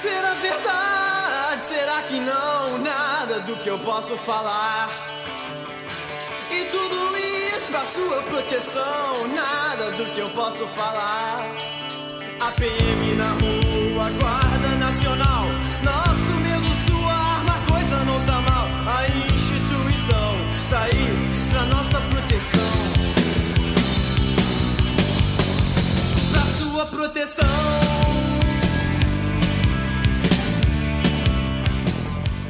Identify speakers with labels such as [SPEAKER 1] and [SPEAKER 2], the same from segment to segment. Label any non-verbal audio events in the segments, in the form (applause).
[SPEAKER 1] Será verdade? Será que não? Nada do que eu posso falar. E tudo isso pra sua proteção. Nada do que eu posso falar. A PM na rua, Guarda Nacional. Nosso medo, sua arma, coisa não tá mal. A instituição está aí pra nossa proteção. Pra sua proteção.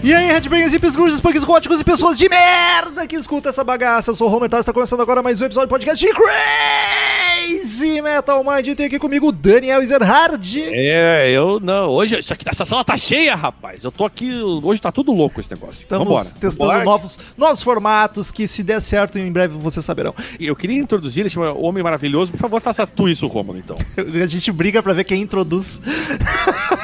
[SPEAKER 2] E aí, headbangers, hips, grunges, punks, góticos e pessoas de merda que escuta essa bagaça. Eu sou o Rometal e está começando agora mais um episódio do podcast de Crazy Metal Mind. Tem aqui comigo o Daniel Ezerhard.
[SPEAKER 3] É, eu não. Hoje, isso aqui, essa sala tá cheia, rapaz. Eu tô aqui. Hoje tá tudo louco esse negócio.
[SPEAKER 2] Estamos
[SPEAKER 3] Vambora.
[SPEAKER 2] testando
[SPEAKER 3] Vambora.
[SPEAKER 2] novos, novos formatos que, se der certo, em breve vocês saberão.
[SPEAKER 3] Eu queria introduzir ele, chama Homem Maravilhoso. Por favor, faça tu isso, Romulo, então. (laughs)
[SPEAKER 2] A gente briga pra ver quem introduz.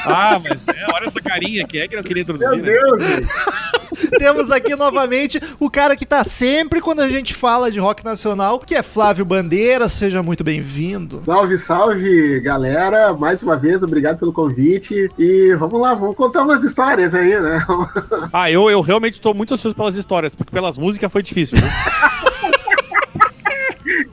[SPEAKER 3] Ah, mas é, olha essa carinha. Quem é que não queria introduzir,
[SPEAKER 4] Meu
[SPEAKER 3] né?
[SPEAKER 4] Deus. (laughs)
[SPEAKER 2] Temos aqui novamente o cara que tá sempre quando a gente fala de rock nacional, que é Flávio Bandeira. Seja muito bem-vindo.
[SPEAKER 4] Salve, salve, galera. Mais uma vez, obrigado pelo convite. E vamos lá, vamos contar umas histórias aí, né?
[SPEAKER 3] Ah, eu, eu realmente tô muito ansioso pelas histórias, porque pelas músicas foi difícil, né? (laughs)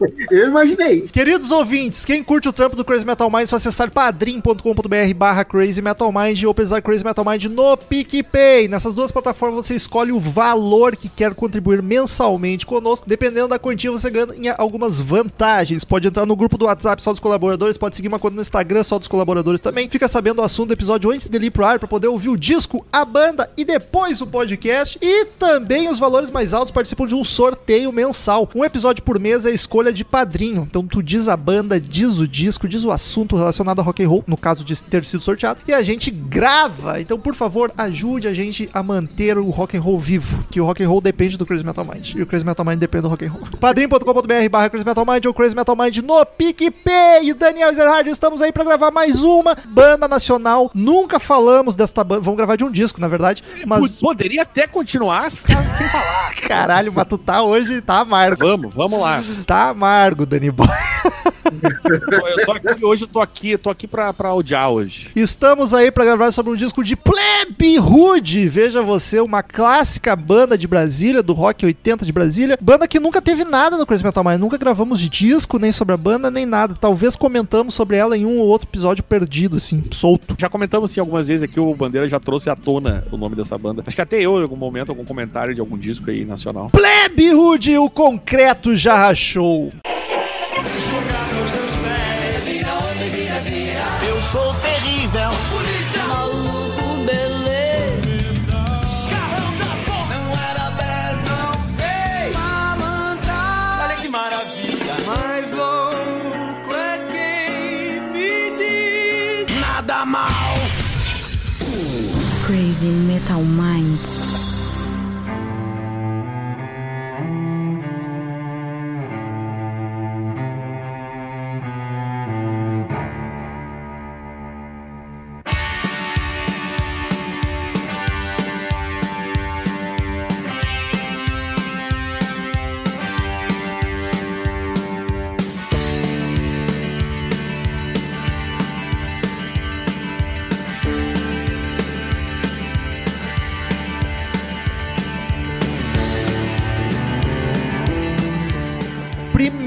[SPEAKER 3] (laughs)
[SPEAKER 4] Eu imaginei.
[SPEAKER 2] Queridos ouvintes, quem curte o trampo do Crazy Metal Mind, é só acessar padrim.com.br barra Crazy Metal Mind ou pesar Crazy Metal Mind no PicPay. Nessas duas plataformas você escolhe o valor que quer contribuir mensalmente conosco. Dependendo da quantia, você ganha algumas vantagens. Pode entrar no grupo do WhatsApp só dos colaboradores, pode seguir uma conta no Instagram só dos colaboradores também. Fica sabendo o assunto do episódio antes dele ir pro ar para poder ouvir o disco, a banda e depois o podcast. E também os valores mais altos participam de um sorteio mensal. Um episódio por mês é escolha de padrinho. Então tu diz a banda, diz o disco, diz o assunto relacionado a rock and roll, no caso de ter sido sorteado, e a gente grava. Então, por favor, ajude a gente a manter o rock and roll vivo, que o rock and roll depende do Crazy Metal Mind e o Crazy Metal Mind depende do rock and roll. (laughs) padrim.com.br barra Crazy Metal Mind ou Crazy Metal Mind no PicPay. Daniel Ezerhard, estamos aí pra gravar mais uma banda nacional. Nunca falamos desta banda, vamos gravar de um disco, na verdade, mas
[SPEAKER 3] Poderia até continuar se ficar sem falar. (laughs)
[SPEAKER 2] caralho, mas tu tá hoje, tá amargo.
[SPEAKER 3] Vamos, vamos lá.
[SPEAKER 2] Tá amargo, Dani Boy. (laughs)
[SPEAKER 3] Eu, tô aqui, hoje eu tô aqui, tô aqui pra, pra odiar hoje.
[SPEAKER 2] Estamos aí pra gravar sobre um disco de Plebe Hood. Veja você, uma clássica banda de Brasília, do rock 80 de Brasília. Banda que nunca teve nada no Crazy Metal Mind. Nunca gravamos de disco, nem sobre a banda, nem nada. Talvez comentamos sobre ela em um ou outro episódio perdido, assim, solto.
[SPEAKER 3] Já comentamos assim algumas vezes aqui, o Bandeira já trouxe à tona o nome dessa banda. Acho que até eu, em algum momento, algum comentário de algum disco aí nacional.
[SPEAKER 2] Plebe Hood, o concreto já rachou.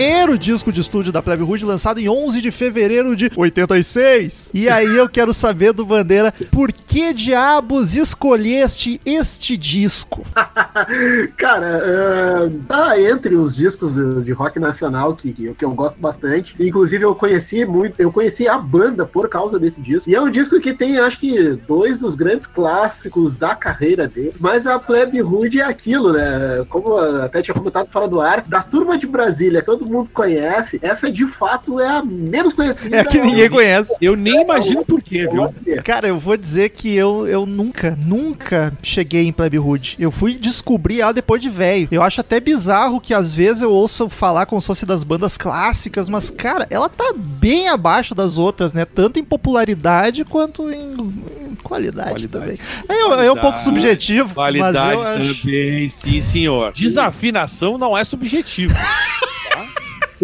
[SPEAKER 2] Primeiro disco de estúdio da Plebe Hood, lançado em 11 de fevereiro de 86. E aí eu quero saber do Bandeira, por que diabos escolheste este disco? (laughs)
[SPEAKER 4] Cara, ah, tá entre os discos de, de rock nacional que, que, eu- que eu gosto bastante. Inclusive, eu conheci muito, eu conheci a banda por causa desse disco. E é um disco que tem, acho que, dois dos grandes clássicos da carreira dele. Mas a Plebe Hood é aquilo, né? Como até tinha comentado fora do ar, da turma de Brasília, todo mundo conhece. Essa de fato é a menos conhecida.
[SPEAKER 2] É a que ninguém conhece.
[SPEAKER 3] Eu nem imagino por quê, viu?
[SPEAKER 2] Cara, eu vou dizer que eu, eu nunca, nunca cheguei em Plebe Hood. Eu fui descobrir ela depois de velho. Eu acho até bizarro que às vezes eu ouço falar como se fosse das bandas clássicas, mas, cara, ela tá bem abaixo das outras, né? Tanto em popularidade quanto em, em qualidade,
[SPEAKER 3] Qualidade.
[SPEAKER 2] também. É, é um pouco
[SPEAKER 3] Qualidade.
[SPEAKER 2] subjetivo, mas
[SPEAKER 3] Qualidade
[SPEAKER 2] eu acho...
[SPEAKER 3] também, sim, senhor. Desafinação não é subjetivo. (laughs)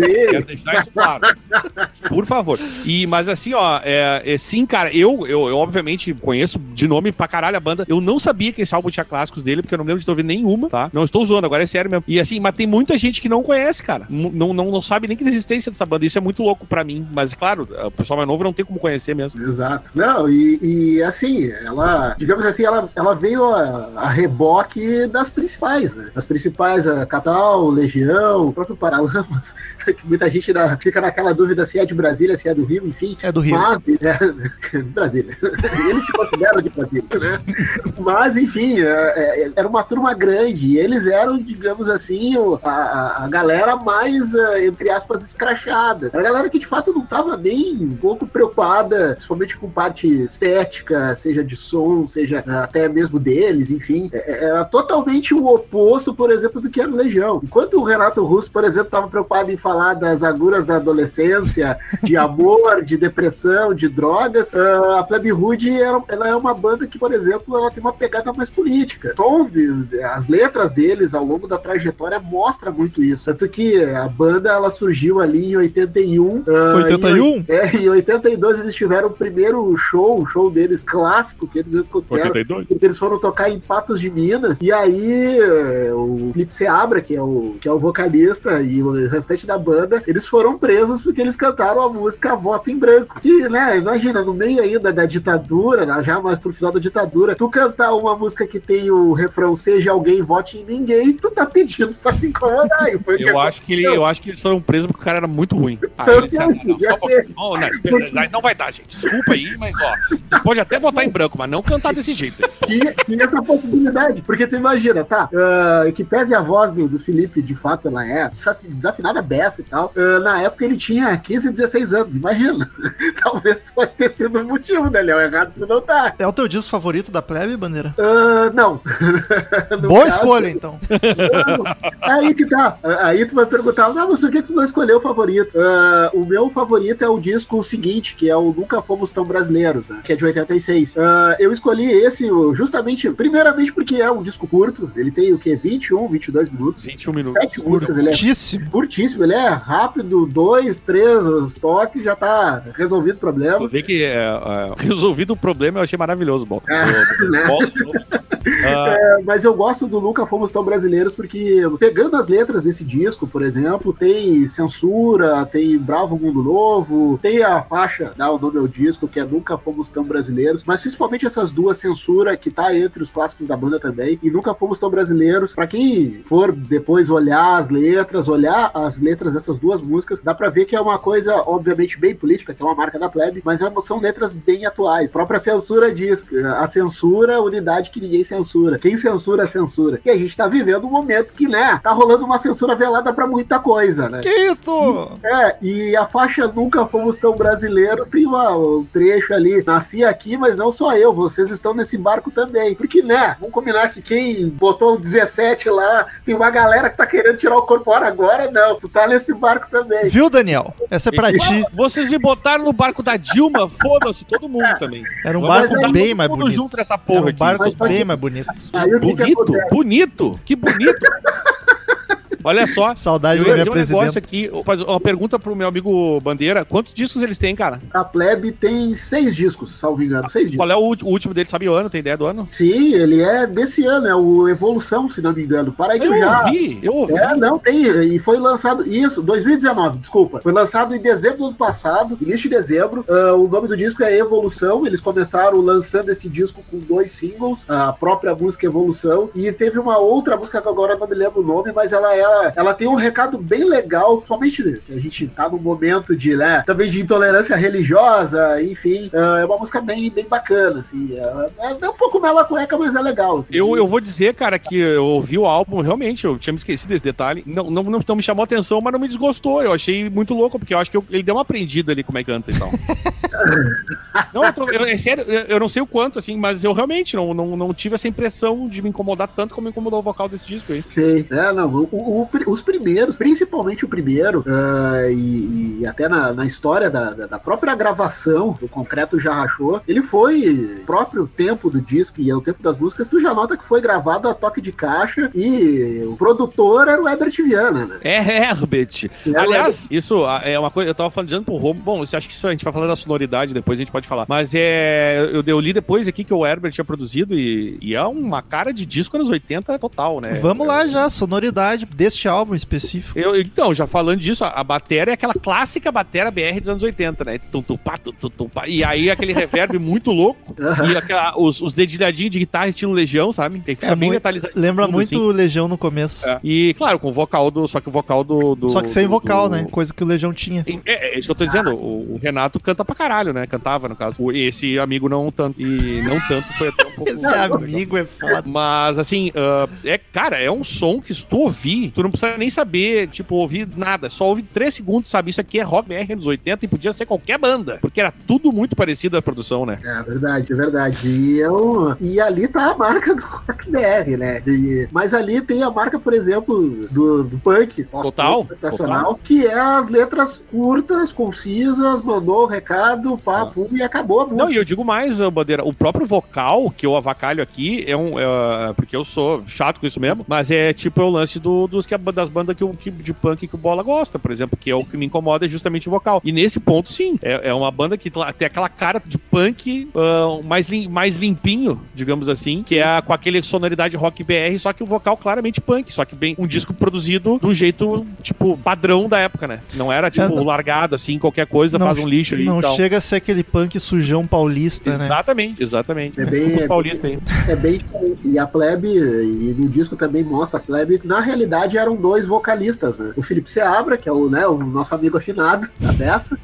[SPEAKER 3] Quero deixar isso claro. Por favor. E, mas assim, ó, é, é, sim, cara, eu, eu, eu, obviamente conheço de nome pra caralho a banda. Eu não sabia que esse álbum tinha clássicos dele, porque eu não lembro de ter ouvido nenhuma, tá? Não estou zoando, agora é sério mesmo. E assim, mas tem muita gente que não conhece, cara. Não, não, não sabe nem que da existência dessa banda. Isso é muito louco pra mim. Mas, claro, o pessoal mais novo não tem como conhecer mesmo.
[SPEAKER 4] Exato. Não, e, e assim, ela, digamos assim, ela, ela veio a, a reboque das principais, né? As principais, a Catal, Legião, o próprio Paralamas, que muita gente fica naquela dúvida se é de Brasília, se é do Rio, enfim.
[SPEAKER 2] É do Rio.
[SPEAKER 4] Mas, é, (laughs) Brasília. Eles se consideram de Brasília, né? Mas, enfim, é, é, era uma turma grande e eles eram, digamos assim, a, a galera mais, é, entre aspas, escrachada. Era a galera que de fato não estava bem um pouco preocupada, principalmente com parte estética, seja de som, seja até mesmo deles, enfim. É, era totalmente o oposto, por exemplo, do que era o Legião. Enquanto o Renato Russo, por exemplo, estava preocupado em falar das aguras da adolescência, de amor, de depressão, de drogas, a Plebe Hood ela é uma banda que, por exemplo, ela tem uma pegada mais política. Tom, as letras deles ao longo da trajetória mostra muito isso. Tanto que a banda ela surgiu ali em 81.
[SPEAKER 2] 81?
[SPEAKER 4] Em, é, em 82 eles tiveram o primeiro show, o show deles clássico, que eles consideram. 82? Eles foram tocar em Patos de Minas. E aí o Felipe Seabra, que é o, que é o vocalista, e o restante da banda, eles foram presos porque eles cantaram a música Voto em Branco. Que, né, imagina, no meio ainda da ditadura, né, já mais pro final da ditadura, tu cantar uma música que tem o refrão Seja alguém, vote em ninguém, tu tá pedindo pra se incomodar.
[SPEAKER 3] eu, acho que ele, eu acho que eles foram presos porque o cara era muito ruim. (laughs) Ah, eles, não, não, não, não, não vai dar, gente. Desculpa aí, mas ó, você pode até votar em branco, mas não cantar desse jeito.
[SPEAKER 4] Tinha, tinha essa possibilidade, porque tu imagina, tá? Uh, que pese a voz do, do Felipe, de fato, ela é desafinada e tal. Uh, na época ele tinha 15, 16 anos, imagina. (laughs) Talvez pode ter sido o motivo, né, Léo? Errado tu não tá.
[SPEAKER 2] É o teu disco favorito da plebe, Bandeira?
[SPEAKER 4] Uh, não. (laughs)
[SPEAKER 2] Boa caso, escolha, então. (laughs)
[SPEAKER 4] aí que tá. Aí tu vai perguntar, ah, mas por que tu não escolheu o favorito? Uh, o meu favorito é o disco seguinte, que é o Nunca Fomos Tão Brasileiros, né, que é de 86. Uh, eu escolhi esse justamente, primeiramente porque é um disco curto, ele tem o quê? 21, 22 minutos.
[SPEAKER 3] 21 minutos.
[SPEAKER 4] 7 músicas, ele é curtíssimo. curtíssimo, ele é rápido, dois, três toques, já tá resolvido o problema.
[SPEAKER 3] Vou ver que é, é, resolvido o problema eu achei maravilhoso, Bom. É, (laughs) né?
[SPEAKER 4] é, mas eu gosto do Nunca Fomos Tão Brasileiros porque, pegando as letras desse disco, por exemplo, tem Censura, tem Bravo Mundo Novo, tem a faixa, dá o nome ao disco, que é Nunca Fomos Tão Brasileiros, mas principalmente essas duas, Censura, que tá entre os clássicos da banda também, e Nunca Fomos Tão Brasileiros. Para quem for depois olhar as letras, olhar as letras dessas duas músicas, dá pra ver que é uma coisa, obviamente, bem política, que é uma marca da plebe, mas é são letras bem atuais. A própria censura diz: a censura, é unidade que ninguém censura. Quem censura, censura. E a gente tá vivendo um momento que, né, tá rolando uma censura velada pra muita coisa, né?
[SPEAKER 2] Que isso?
[SPEAKER 4] É, e a faixa Nunca Fomos Tão Brasileiros tem uma, um trecho ali. Nasci aqui, mas não só eu, vocês estão nesse barco também. Porque, né, vamos combinar que quem botou o 17 lá, tem uma galera que tá querendo tirar o corpo fora agora, não. Tu tá nesse barco também.
[SPEAKER 2] Viu, Daniel? Essa é pra Esse, ti.
[SPEAKER 3] Vocês me botaram no barco da Dilma, foda-se, todo mundo é. também.
[SPEAKER 2] Era um barco bem mais bonito.
[SPEAKER 3] junto nessa porra Era
[SPEAKER 2] um barco aqui. bem mais bonito.
[SPEAKER 3] Bonito? Que bonito? Que bonito. Olha só. (laughs)
[SPEAKER 2] Saudade da minha um negócio
[SPEAKER 3] aqui, uma pergunta pro meu amigo Bandeira. Quantos discos eles têm, cara?
[SPEAKER 4] A Plebe tem seis discos, salvo engano. Seis discos.
[SPEAKER 3] Qual é o, último dele? Sabe o ano? Tem ideia do ano?
[SPEAKER 4] Sim, ele é desse ano, é o Evolução, se não me engano. Para aí que eu, eu já.
[SPEAKER 3] Ouvi, eu ouvi.
[SPEAKER 4] É, não, tem. E foi lançado. Isso, 2019, desculpa. Foi lançado em dezembro do ano passado, início de dezembro. Uh, o nome do disco é Evolução. Eles começaram lançando esse disco com dois singles, a própria música Evolução. E teve uma outra música que agora não me lembro o nome, mas ela é ela, tem um recado bem legal, principalmente a gente tá num momento de, né, também de intolerância religiosa, enfim, é uma música bem, bem bacana, assim, é, é um pouco mela cueca, mas é legal. Assim,
[SPEAKER 3] eu, eu vou dizer, cara, que eu ouvi o álbum, realmente, eu tinha me esquecido desse detalhe, não, não, não, não me chamou atenção, mas não me desgostou, eu achei muito louco, porque eu acho que eu, ele deu uma aprendida ali como é que canta e tal. (laughs) não, eu tô, eu, é sério, eu, não sei o quanto, assim, mas eu realmente não, não, não tive essa impressão de me incomodar tanto como me incomodou o vocal desse disco aí.
[SPEAKER 4] Sim, é, não, o, o o, os primeiros, principalmente o primeiro, uh, e, e, até na, na história da, da, própria gravação do Concreto Já Rachou, ele foi próprio tempo do disco e é o tempo das músicas, tu já nota que foi gravado a toque de caixa e o produtor era o Herbert Viana, né?
[SPEAKER 3] É Herbert. É Aliás, isso é uma coisa, eu tava falando pro Romo, bom, você acha que isso a gente vai falar da sonoridade depois, a gente pode falar, mas é, eu, eu li depois aqui que o Herbert tinha produzido e, e é uma cara de disco anos 80 total, né?
[SPEAKER 2] Vamos lá já, sonoridade deste álbum específico.
[SPEAKER 3] Eu, então, já falando disso, a, a bateria é aquela clássica bateria BR dos anos 80, né? Tum, tum, pá, tum, tum, pá. E aí aquele reverb (laughs) muito louco e aquela, os, os dedilhadinhos de guitarra estilo Legião, sabe?
[SPEAKER 2] Tem que ficar é bem metalizado. Lembra muito assim. Legião no começo.
[SPEAKER 3] É. E, claro, com o vocal do. Só que o vocal do. do
[SPEAKER 2] só que sem vocal, do, né? Coisa que o Legião tinha.
[SPEAKER 3] É, é, isso que eu tô dizendo. O, o, Renato canta pra caralho, né? Cantava, no caso. Esse amigo não tanto. E não tanto foi até um (laughs) pouco.
[SPEAKER 2] Esse amigo é foda.
[SPEAKER 3] Mas, assim, uh, é, cara, é um som que se tu ouvir, tu não precisa nem saber, tipo, ouvir nada. Só ouvir 3 segundos, sabe? Isso aqui é rock BR anos 80 e podia ser qualquer banda. Porque era tudo muito parecido a produção, né?
[SPEAKER 4] É verdade, é verdade. E, eu, e ali tá a marca do rock BR, né? E, mas ali tem a marca, por exemplo, do, do punk.
[SPEAKER 3] Total.
[SPEAKER 4] Total. Que é as letras curtas, concisas, mandou o recado, papo ah. e acabou a
[SPEAKER 3] música. Não, e eu digo mais, Bandeira, o próprio vocal que eu avacalho aqui é um. É, porque eu sou chato com isso mesmo, mas é tipo é o lance do, dos que, das bandas que, que, de punk que o Bola gosta, por exemplo, que é o que me incomoda é justamente o vocal. E nesse ponto, sim, é, é uma banda que tem aquela cara de punk uh, mais, lim, mais limpinho, digamos assim, que é com aquele sonoridade rock BR, só que o vocal claramente punk, só que bem um disco produzido de um jeito, tipo, padrão da época, né? Não era, tipo, é, largado, assim, qualquer coisa, não, faz um lixo
[SPEAKER 2] ali. Não chega a ser aquele punk sujão paulista,
[SPEAKER 3] exatamente, né? Exatamente, exatamente.
[SPEAKER 4] É bem, é, paulista aí. É bem E a plebe, e no disco também mostra a plebe, na realidade eram dois vocalistas, né? O Felipe Seabra, que é o, né, o nosso amigo afinado da peça,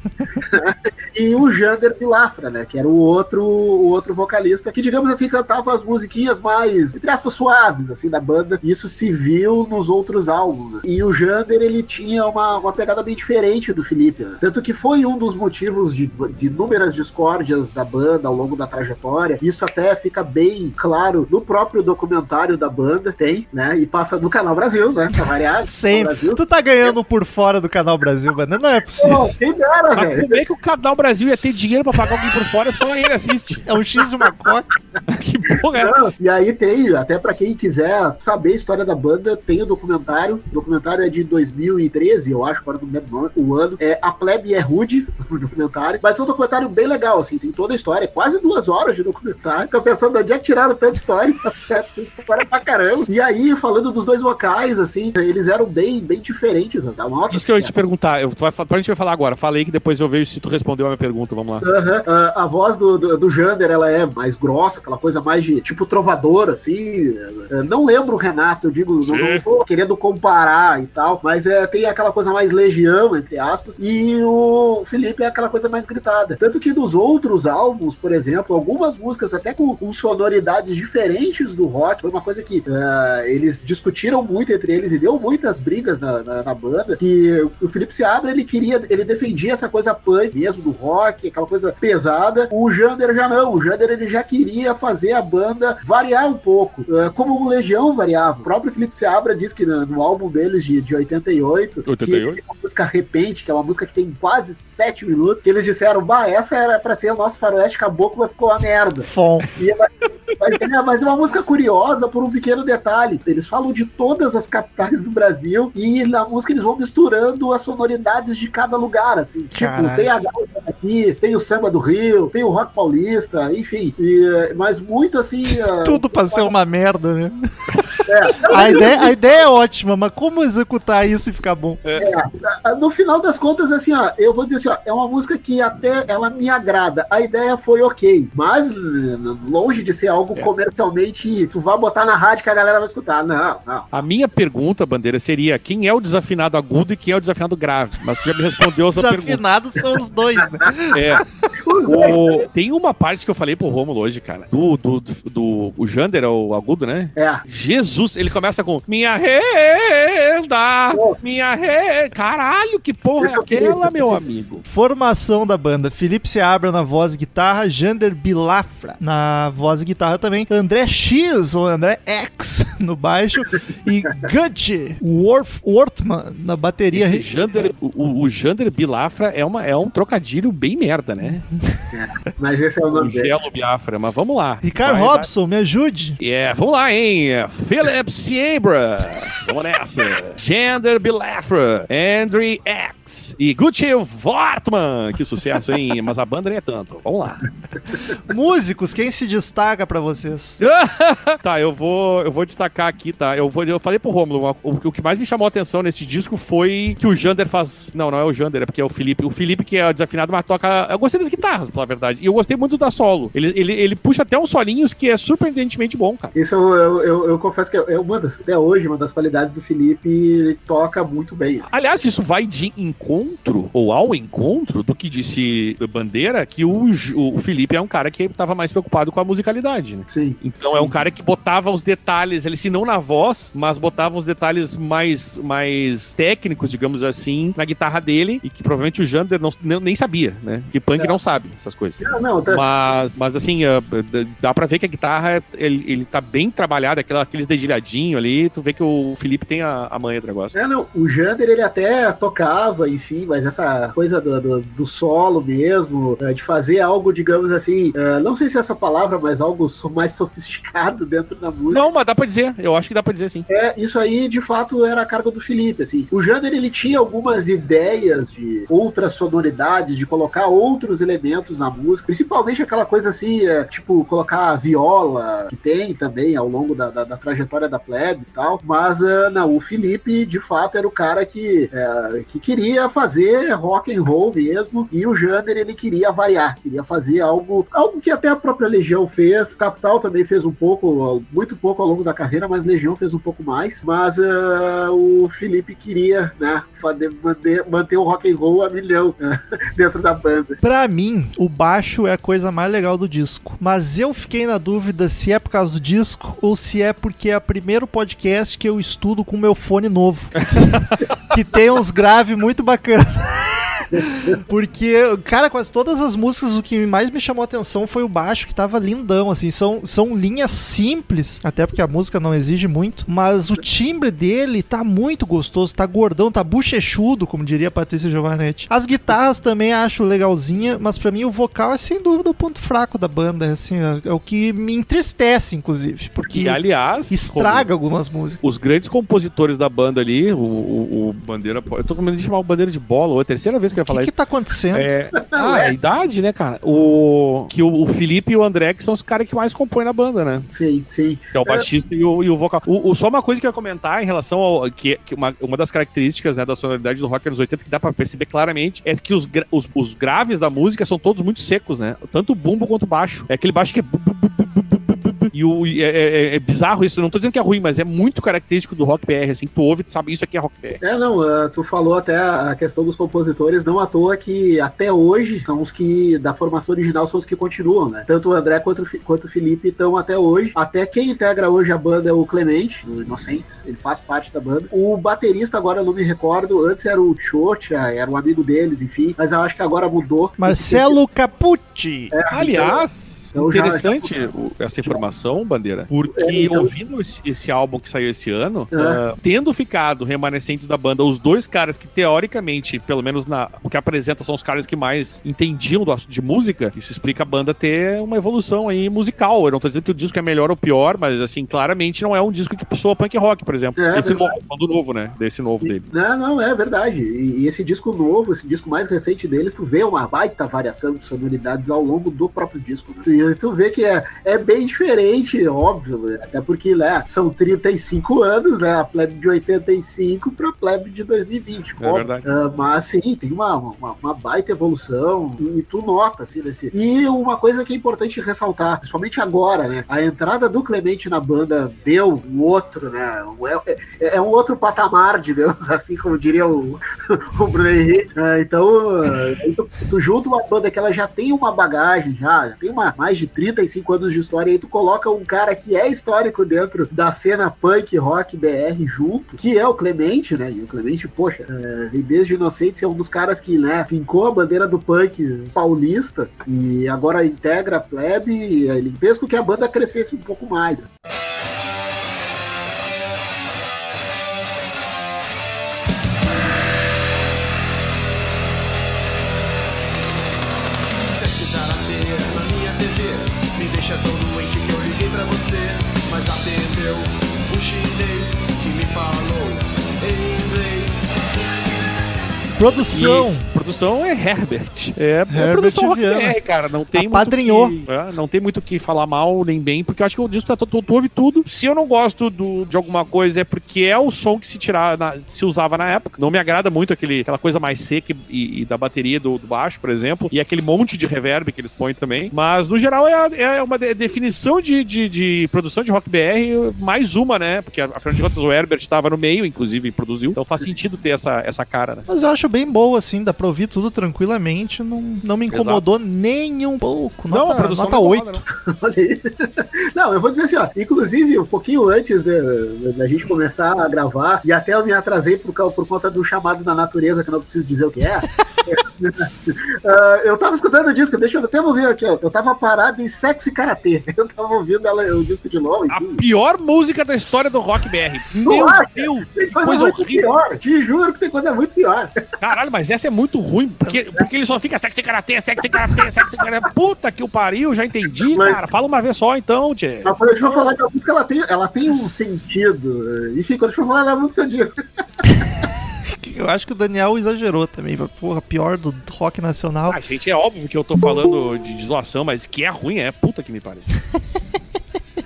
[SPEAKER 4] (laughs) e o Jander Pilafra, né? Que era o outro, o outro vocalista, que, digamos assim, cantava as musiquinhas mais, entre aspas, suaves, assim, da banda. Isso se viu nos outros álbuns. E o Jander, ele tinha uma, uma pegada bem diferente do Felipe. Né? Tanto que foi um dos motivos de, de inúmeras discórdias da banda ao longo da trajetória. Isso até fica bem claro no próprio documentário da banda, tem, né? E passa no Canal Brasil, né? Variar.
[SPEAKER 2] Sempre. Tu tá ganhando por fora do Canal Brasil, mano. Não é possível. Pô,
[SPEAKER 3] quem dera, velho. Como é que o Canal Brasil ia ter dinheiro pra pagar alguém por fora? Só ele assiste.
[SPEAKER 2] É um X de uma coca. (laughs)
[SPEAKER 4] que porra é? E aí tem, até pra quem quiser saber a história da banda, tem o documentário. O documentário é de 2013, eu acho, agora não lembro o ano. É A Plebe é Rude, (laughs) o documentário. Mas é um documentário bem legal, assim, tem toda a história. Quase duas horas de documentário. Tô pensando onde é que tiraram tanta história, tá certo? História pra caramba. E aí, falando dos dois vocais, assim, eles eram bem, bem diferentes. Né?
[SPEAKER 3] Isso que eu ia te perguntar, eu, vai, pra gente vai falar agora. Falei que depois eu vejo se tu respondeu a minha pergunta, vamos lá.
[SPEAKER 4] Uhum. Uh, a voz do, do, do Jander, ela é mais grossa, aquela coisa mais de tipo trovador, assim. Uh, não lembro o Renato, eu digo, não, não tô querendo comparar e tal, mas é, tem aquela coisa mais legião, entre aspas, e o Felipe é aquela coisa mais gritada. Tanto que nos outros álbuns, por exemplo, algumas músicas até com, com sonoridades diferentes do rock, foi uma coisa que uh, eles discutiram muito entre eles e deu muitas brigas na, na, na banda, que o Felipe Seabra, ele queria, ele defendia essa coisa punk mesmo do rock, aquela coisa pesada. O Jander já não, o Jander ele já queria fazer a banda variar um pouco, uh, como o Legião variava. O próprio Felipe Seabra diz que no, no álbum deles de, de 88, 88? que uma música Repente, que é uma música que tem quase sete minutos, eles disseram, bah, essa era pra ser o nosso faroeste caboclo, mas ficou uma merda.
[SPEAKER 2] Fom.
[SPEAKER 4] E, mas, é, mas é uma música curiosa por um pequeno detalhe. Eles falam de todas as capitais do Brasil e na música eles vão misturando as sonoridades de cada lugar, assim. Tipo, Caralho. tem a gaita aqui, tem o samba do Rio, tem o rock paulista, enfim. E, mas muito assim. (laughs)
[SPEAKER 2] Tudo pra ser uma merda, né? (laughs) É. A, ideia, a ideia é ótima, mas como executar isso e ficar bom?
[SPEAKER 4] É. No final das contas, assim, ó, eu vou dizer assim, ó, é uma música que até ela me agrada. A ideia foi ok, mas longe de ser algo é. comercialmente, tu vai botar na rádio que a galera vai escutar. Não, não.
[SPEAKER 3] A minha pergunta, Bandeira, seria quem é o desafinado agudo e quem é o desafinado grave? Mas tu já me respondeu essa pergunta.
[SPEAKER 2] Desafinados são os dois, né? (laughs)
[SPEAKER 3] É. O... Tem uma parte que eu falei pro Romulo hoje, cara. Do, do, do, do o Jander, é o agudo, né?
[SPEAKER 4] É.
[SPEAKER 3] Jesus, ele começa com minha renda, minha renda. Caralho, que porra é aquela, meu amigo?
[SPEAKER 2] Formação da banda: Felipe Seabra na voz e guitarra, Jander Bilafra na voz e guitarra também, André X ou André X (laughs) no baixo e Gucci Worf, Wortman na bateria.
[SPEAKER 3] Esse Jander, o, o Jander Bilafra é, uma, é um trocadilho bem merda, né?
[SPEAKER 4] Mas esse é o
[SPEAKER 3] O
[SPEAKER 4] nome dele.
[SPEAKER 3] Gelo Biafra, mas vamos lá.
[SPEAKER 2] Ricardo. Robson, me ajude.
[SPEAKER 3] É, vamos lá, hein? Philip Siebra. Vamos nessa. Gender Bilafra. Andre X. E Gucci Wortman. Que sucesso, hein? Mas a banda nem é tanto. Vamos lá.
[SPEAKER 2] Músicos, quem se destaca pra vocês? (laughs)
[SPEAKER 3] tá, eu vou, eu vou destacar aqui, tá? Eu, vou, eu falei pro Romulo, o, o que mais me chamou a atenção nesse disco foi que o Jander faz. Não, não é o Jander, é porque é o Felipe. O Felipe, que é desafinado, mas toca. Eu gostei das guitarras, pela verdade. E eu gostei muito da solo. Ele, ele, ele puxa até uns solinhos que é surpreendentemente bom, cara.
[SPEAKER 4] Isso eu, eu, eu- eu confesso que é é uma das, até hoje, uma das qualidades do Felipe, ele toca muito bem. assim.
[SPEAKER 3] Aliás, isso vai de encontro, ou ao encontro, do que disse Bandeira, que o, o Felipe é um cara que tava mais preocupado com a musicalidade, né?
[SPEAKER 4] Sim.
[SPEAKER 3] Então é um cara que botava os detalhes, ele se não na voz, mas botava os detalhes mais, mais técnicos, digamos assim, na guitarra dele, e que provavelmente o Jander não, nem- sabia, né? Que punk
[SPEAKER 4] É.
[SPEAKER 3] não sabe essas coisas.
[SPEAKER 4] Ah, não, tá,
[SPEAKER 3] Mas, mas assim, d- dá pra ver que a guitarra, ele, ele tá bem trabalhado, aquela, aqueles dedilhadinhos ali, tu vê que o Felipe tem a, a manha do negócio.
[SPEAKER 4] É, não, o Jander ele até tocava, enfim, mas essa coisa do, do, do solo mesmo, eh, de fazer algo, digamos assim, eh, não sei se é essa palavra, mas algo mais sofisticado (laughs) dentro da música.
[SPEAKER 3] Não, mas dá pra dizer, eu acho que dá pra dizer sim.
[SPEAKER 4] É, isso aí de fato era a carga do Felipe, assim. O Jander ele tinha algumas ideias de outras sonoridades, de colocar outros elementos na música, principalmente aquela coisa assim, é, tipo colocar a viola, que tem também ao longo da, da- da trajetória da plebe e tal. Mas ah, não, o Felipe de fato era o cara que, é, que queria fazer rock and roll mesmo, e o Jander ele queria variar, queria fazer algo, algo que até a própria Legião fez. Capital também fez um pouco, muito pouco ao longo da carreira, mas Legião fez um pouco mais. Mas ah, o Felipe queria, né, fazer- manter, manter o rock and roll a milhão né, (laughs) dentro da banda.
[SPEAKER 2] Pra mim, o baixo é a coisa mais legal do disco. Mas eu fiquei na dúvida se é por causa do disco ou se é porque é o primeiro podcast que eu estudo com meu fone novo. (laughs) que tem uns graves muito bacanas. (laughs) Porque, cara, quase todas as músicas, o que mais me chamou a atenção foi o baixo, que tava lindão, assim. São, são linhas simples, até porque a música não exige muito, mas o timbre dele tá muito gostoso, tá gordão, tá bochechudo, como diria a Patrícia Giovanetti. As guitarras também acho legalzinha, mas pra mim o vocal é sem dúvida o ponto fraco da banda, é, assim, é, é o que me entristece, inclusive, porque
[SPEAKER 3] E aliás,
[SPEAKER 2] estraga algumas músicas.
[SPEAKER 3] os grandes compositores da banda ali, o, o, o Bandeira. Eu tô com medo de chamar o Bandeira de bola, ou é a terceira vez que eu ia
[SPEAKER 2] O
[SPEAKER 3] falar
[SPEAKER 2] que,
[SPEAKER 3] isso.
[SPEAKER 2] que tá acontecendo?
[SPEAKER 3] É, ah, é a idade, né, cara? O, que o, o Felipe e o André que são os caras que mais compõem na banda, né?
[SPEAKER 4] Sim, sim.
[SPEAKER 3] Que é o baixista e, o, e o vocal. O, o- só uma coisa que eu ia comentar em relação ao. Que, que uma, uma das características né, da sonoridade do rock anos 80 que dá pra perceber claramente é que os, os, os graves da música são todos muito secos, né? Tanto o bumbo quanto o baixo. É aquele baixo que é. bu- bu- bu- E o, é, é- é bizarro isso. Não tô dizendo que é ruim, mas é muito característico do rock PR. Assim, tu ouve, tu sabe, isso aqui é rock PR.
[SPEAKER 4] É, não, ah, tu falou até a questão dos compositores, não à toa que até hoje são os que, da formação original, são os que continuam, né? Tanto o André quanto, quanto o Felipe estão até hoje. Até quem integra hoje a banda é o Clemente, do Inocentes, ele faz parte da banda. O baterista, agora eu não me recordo, antes era o Chocha, era um amigo deles, enfim, mas eu acho que agora mudou.
[SPEAKER 2] Marcelo Capucci.
[SPEAKER 4] É,
[SPEAKER 3] Aliás,
[SPEAKER 4] então já-
[SPEAKER 3] interessante o- essa informação, Bandeira, porque
[SPEAKER 4] É, então-
[SPEAKER 3] ouvindo esse, esse álbum que saiu esse ano,
[SPEAKER 4] É.
[SPEAKER 3] ah, tendo ficado remanescentes da banda, os dois caras que teoricamente, pelo menos na, o que apresenta, são os caras que mais entendiam do assunto de música, isso explica a banda ter uma evolução aí musical. Eu não tô dizendo que o disco é melhor ou pior, mas assim, claramente não é um disco que soa punk rock, por exemplo.
[SPEAKER 4] É,
[SPEAKER 3] esse
[SPEAKER 4] verdade.
[SPEAKER 3] novo, novo, né? Desse novo deles.
[SPEAKER 4] Não, não, é verdade. E, e esse disco novo, esse disco mais recente deles, tu vê uma baita variação de sonoridades ao longo do próprio disco. Né? E tu vê que é, é bem diferente, óbvio, né? até porque né, são 35 anos, né? A plebe de 85 pra plebe de 2020.
[SPEAKER 3] É
[SPEAKER 4] óbvio.
[SPEAKER 3] verdade.
[SPEAKER 4] Ah, mas sim, tem uma, uma, uma baita evolução e, tu nota, assim, nesse. E uma coisa que é importante ressaltar, principalmente agora, né? A entrada do Clemente na banda deu um outro, né? um- É, é- é um outro patamar, digamos (laughs) assim, como diria o, (laughs) o Bruno Henrique. Ah, então, aí tu, tu junta uma banda que ela já tem uma bagagem, já, já tem uma, mais de 35 anos de história, e aí tu coloca um cara que é histórico dentro da cena punk rock BR junto, que é o Clemente, né? E o Clemente, poxa, é, desde Inocentes, é um dos caras que, né, fincou a bandeira do punk paulista e agora integra a plebe, e ele fez com que a banda crescesse um pouco mais.
[SPEAKER 1] Sexy
[SPEAKER 2] Produção.
[SPEAKER 3] E produção é Herbert. É, é
[SPEAKER 2] Herbert
[SPEAKER 3] produção Rock. BR, cara. Não tem
[SPEAKER 2] Apadrinhou.
[SPEAKER 3] muito que, é, não tem muito o que falar mal nem bem, porque eu acho que o disco tá, tu, tu ouve tudo. Se eu não gosto do, de alguma coisa, é porque é o som que se tirava, na- se usava na época. Não me agrada muito aquele, aquela coisa mais seca e, e da bateria do, do baixo, por exemplo, e aquele monte de reverb que eles põem também. Mas, no geral, é, é uma de- definição de, de, de produção de rock BR, mais uma, né? Porque, afinal de contas, o Herbert estava no meio, inclusive, e produziu. Então faz sentido ter essa, essa cara, né?
[SPEAKER 2] Mas eu acho bem boa, assim, dá pra ouvir tudo tranquilamente. Não, não me incomodou nem um pouco. Nota,
[SPEAKER 3] não, a produção
[SPEAKER 2] nota
[SPEAKER 3] não
[SPEAKER 2] 8.
[SPEAKER 3] incomoda, não. (laughs)
[SPEAKER 4] Olha aí. Não, eu vou dizer assim, ó. Inclusive, um pouquinho antes de- da gente começar a gravar, e até eu me atrasei por, por conta do chamado da natureza, que eu não preciso dizer o que é. (laughs) Ah, eu tava escutando o disco, deixa eu até ouvir aqui, ó. Eu tava parado em sexo e karatê. (laughs) Eu tava ouvindo ela- o disco de novo.
[SPEAKER 3] A pior música da história do Rock BR. Meu? Deus!
[SPEAKER 4] Tem coisa,
[SPEAKER 3] coisa
[SPEAKER 4] muito
[SPEAKER 3] horrível.
[SPEAKER 4] pior. Te juro que tem coisa muito pior.
[SPEAKER 3] Caralho, mas essa é muito ruim, porque, porque ele só fica sexy karatê, sexy karatê, sexy karatê. Puta que o pariu, já entendi,
[SPEAKER 4] Mas-
[SPEAKER 3] cara. Fala uma vez só então, tchê.
[SPEAKER 4] Mas a gente for falar que a música ela tem, ela tem um sentido. Enfim, quando a for falar da música, eu (laughs) digo.
[SPEAKER 2] Eu acho que o Daniel exagerou também. Porra, pior do rock nacional.
[SPEAKER 3] Ah, gente, é óbvio que eu tô falando de, de zoação, mas que é ruim, é puta que me pariu. (laughs)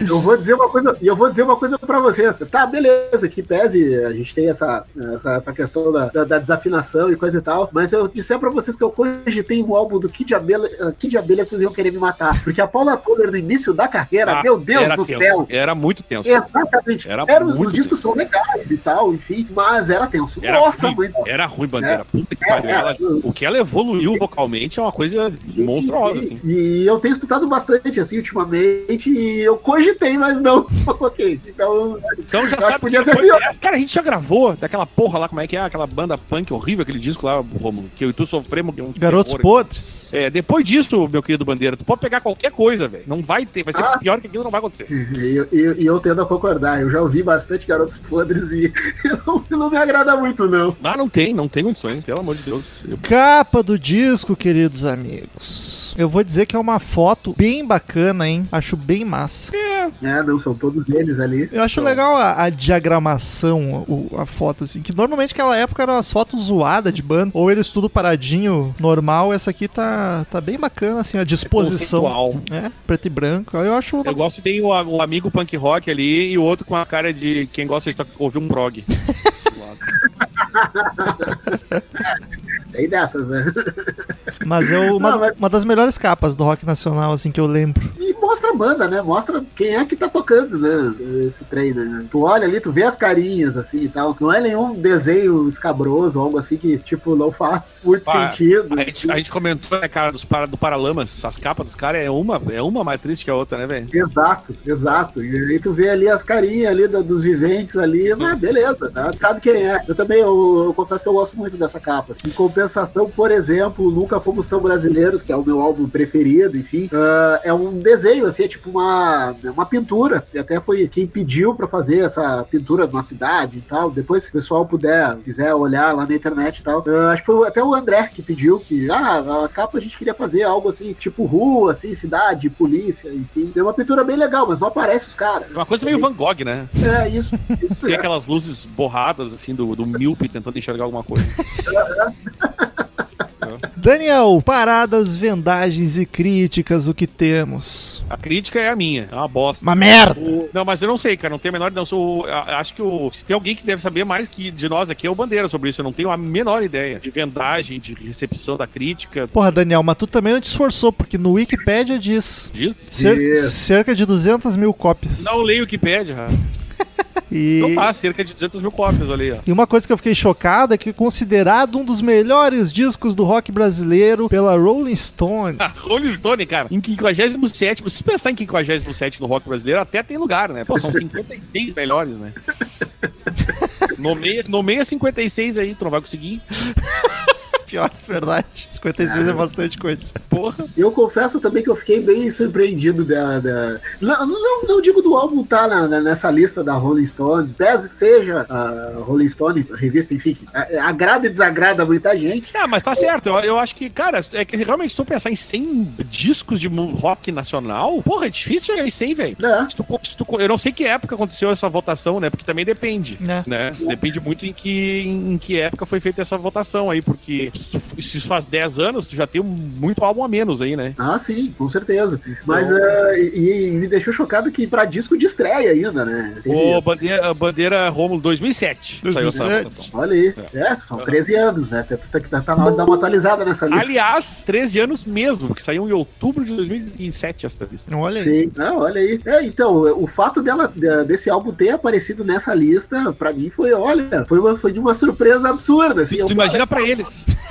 [SPEAKER 4] Eu vou dizer uma coisa, e eu vou dizer uma coisa pra vocês. Tá, beleza, que pese a gente tem essa, essa, essa questão da, da, da desafinação e coisa e tal, mas eu disser pra vocês que eu cogitei um álbum do Kid Abelha, uh, Kid Abelha, vocês iam querer me matar. Porque a Paula Toller, no início da carreira,
[SPEAKER 3] Ah,
[SPEAKER 4] meu Deus do
[SPEAKER 3] tenso,
[SPEAKER 4] céu.
[SPEAKER 3] Era muito tenso.
[SPEAKER 4] Exatamente.
[SPEAKER 3] Era
[SPEAKER 4] Era, os
[SPEAKER 3] muito
[SPEAKER 4] discos são legais e tal, enfim, mas era tenso.
[SPEAKER 3] Era
[SPEAKER 4] Nossa,
[SPEAKER 3] ruim,
[SPEAKER 4] muito.
[SPEAKER 3] era ruim, bandeira. Puta que
[SPEAKER 4] É,
[SPEAKER 3] pariu.
[SPEAKER 4] é.
[SPEAKER 3] Ela- o que ela evoluiu vocalmente é uma coisa monstruosa,
[SPEAKER 4] Sim,
[SPEAKER 3] assim.
[SPEAKER 4] E eu tenho escutado bastante, assim, ultimamente, e eu cogitei, mas não (laughs) coloquei. Então,
[SPEAKER 3] Então já
[SPEAKER 4] Eu
[SPEAKER 3] sabe
[SPEAKER 4] podia ser
[SPEAKER 3] foi
[SPEAKER 4] pior.
[SPEAKER 3] Cara, a gente já gravou daquela porra lá, como é que é? Aquela banda punk horrível, aquele disco lá, Romulo, que eu e tu sofremos. é um
[SPEAKER 2] Garotos
[SPEAKER 3] terror.
[SPEAKER 2] podres.
[SPEAKER 3] É, depois disso, meu querido Bandeira, tu pode pegar qualquer coisa, velho. Não vai ter, vai ser
[SPEAKER 4] Ah.
[SPEAKER 3] pior que aquilo, não vai acontecer. (laughs)
[SPEAKER 4] E eu, e- e eu tendo a concordar. Eu já ouvi bastante garotos podres e (laughs) não, não me agrada muito, não.
[SPEAKER 3] Ah, não tem, não tem condições, pelo amor de Deus. Eu-
[SPEAKER 2] Capa do disco, queridos amigos. Eu vou dizer que é uma foto bem bacana, hein? Acho bem massa.
[SPEAKER 4] É, não, são todos eles ali.
[SPEAKER 2] Eu acho
[SPEAKER 3] Então.
[SPEAKER 2] legal a, a diagramação, o- a foto, assim. Que normalmente naquela época eram as fotos zoadas de banda. Ou eles tudo paradinho, normal. Essa aqui tá, tá bem bacana, assim, a disposição.
[SPEAKER 3] conceitual.
[SPEAKER 2] É, preto e branco. Eu acho.
[SPEAKER 3] Eu gosto, tem o, o amigo punk rock ali e o outro com a cara de quem gosta de ouvir um prog. (laughs)
[SPEAKER 4] Tem dessas, né?
[SPEAKER 2] Mas é uma,
[SPEAKER 4] Não, mas-
[SPEAKER 2] uma das melhores capas do rock nacional, assim, que eu lembro.
[SPEAKER 4] E mostra a banda, né? Mostra quem é que tá tocando, né? Esse trem, né? Tu olha ali, tu vê as carinhas, assim e tal. Não é nenhum desenho escabroso, algo assim que, tipo, não faz muito
[SPEAKER 3] Ah,
[SPEAKER 4] sentido.
[SPEAKER 3] A gente, a gente comentou, né, cara, dos para, do Paralamas, as capas dos caras é uma, é uma mais triste que a outra, né, velho?
[SPEAKER 4] Exato, exato. E aí tu vê ali as carinhas ali da- dos viventes ali, mas beleza, tá? Tu sabe quem é. Eu também, eu, eu confesso que eu gosto muito dessa capa. Em compensação, por exemplo, Nunca Fomos Tão Brasileiros, que é o meu álbum preferido, enfim, ah, é um desenho, assim, é tipo uma, é uma pintura. E até foi quem pediu pra fazer essa pintura na cidade e tal. Depois, se o pessoal puder, quiser olhar lá na internet e tal. ah, acho que foi até o André que pediu que, ah, a capa a gente queria fazer algo assim, tipo rua, assim, cidade, polícia, enfim. É uma pintura bem legal, mas não aparece os caras.
[SPEAKER 3] É uma coisa meio Van Gogh, né?
[SPEAKER 4] É, isso. isso
[SPEAKER 3] Tem
[SPEAKER 4] é.
[SPEAKER 3] aquelas luzes borradas, assim, do, do míope tentando enxergar alguma coisa. (laughs)
[SPEAKER 2] Daniel, paradas, vendagens e críticas, o que temos?
[SPEAKER 3] A crítica é a minha, é uma bosta.
[SPEAKER 2] Uma merda!
[SPEAKER 3] O- Não, mas eu não sei, cara, não tenho a menor. Não, sou, acho que o, se tem alguém que deve saber mais que de nós aqui é o Bandeira sobre isso. Eu não tenho a menor ideia de vendagem, de recepção da crítica.
[SPEAKER 2] Porra, Daniel, mas tu também não te esforçou, porque no Wikipedia diz
[SPEAKER 3] Diz?
[SPEAKER 2] cer- cerca de 200 mil cópias.
[SPEAKER 3] Não leio o que pede, Rafa.
[SPEAKER 2] E...
[SPEAKER 3] Então tá, cerca de 200 mil cópias ali, ó.
[SPEAKER 2] E uma coisa que eu fiquei chocado é que considerado um dos melhores discos do rock brasileiro pela Rolling Stone. (laughs)
[SPEAKER 3] Rolling Stone, cara, em 57, se pensar em 57 no rock brasileiro, até tem lugar, né? Pô, são 56 melhores, né? (laughs) Nomeia, nomeia 56 aí, tu não vai conseguir. (laughs)
[SPEAKER 2] Pior que verdade. 56 é bastante coisa.
[SPEAKER 3] Porra.
[SPEAKER 4] Eu confesso também que eu fiquei bem surpreendido da. da... Não, não, não digo do álbum tá na, na- nessa lista da Rolling Stone, pese que seja a Rolling Stone, a revista, enfim, a- agrada e desagrada muita gente.
[SPEAKER 3] É, mas tá certo. Eu, eu acho que, cara, é que realmente se tu pensar em 100 discos de rock nacional, porra, é difícil chegar em 100, velho. Se tu co- se tu co- Eu não sei que época aconteceu essa votação, né? Porque também depende.
[SPEAKER 2] É.
[SPEAKER 3] Né? Depende muito em que, em que época foi feita essa votação aí, porque se tu- se isso faz 10 anos, tu já tem muito álbum a menos aí, né?
[SPEAKER 4] Ah, sim, com certeza. Mas
[SPEAKER 3] Então-
[SPEAKER 4] eh, e, e me deixou chocado que pra disco de estreia ainda, né? Teve-
[SPEAKER 3] O Bandeira, a Bandeira Rômulo 2007 saiu essa
[SPEAKER 2] 2007.
[SPEAKER 4] Olha aí. É, são 13 anos, né? Tá, tá, tá, tá na hora de dar uma atualizada nessa lista.
[SPEAKER 3] Aliás, 13 anos mesmo, porque saiu em outubro de 2007 essa lista.
[SPEAKER 2] Olha aí.
[SPEAKER 4] Sim, ah, olha aí. É, então, o fato dela, de- desse álbum ter aparecido nessa lista, pra mim foi, olha, foi, uma, foi de uma surpresa absurda. Assim,
[SPEAKER 3] Tu
[SPEAKER 4] Eu-
[SPEAKER 3] imagina pra eles. (laughs)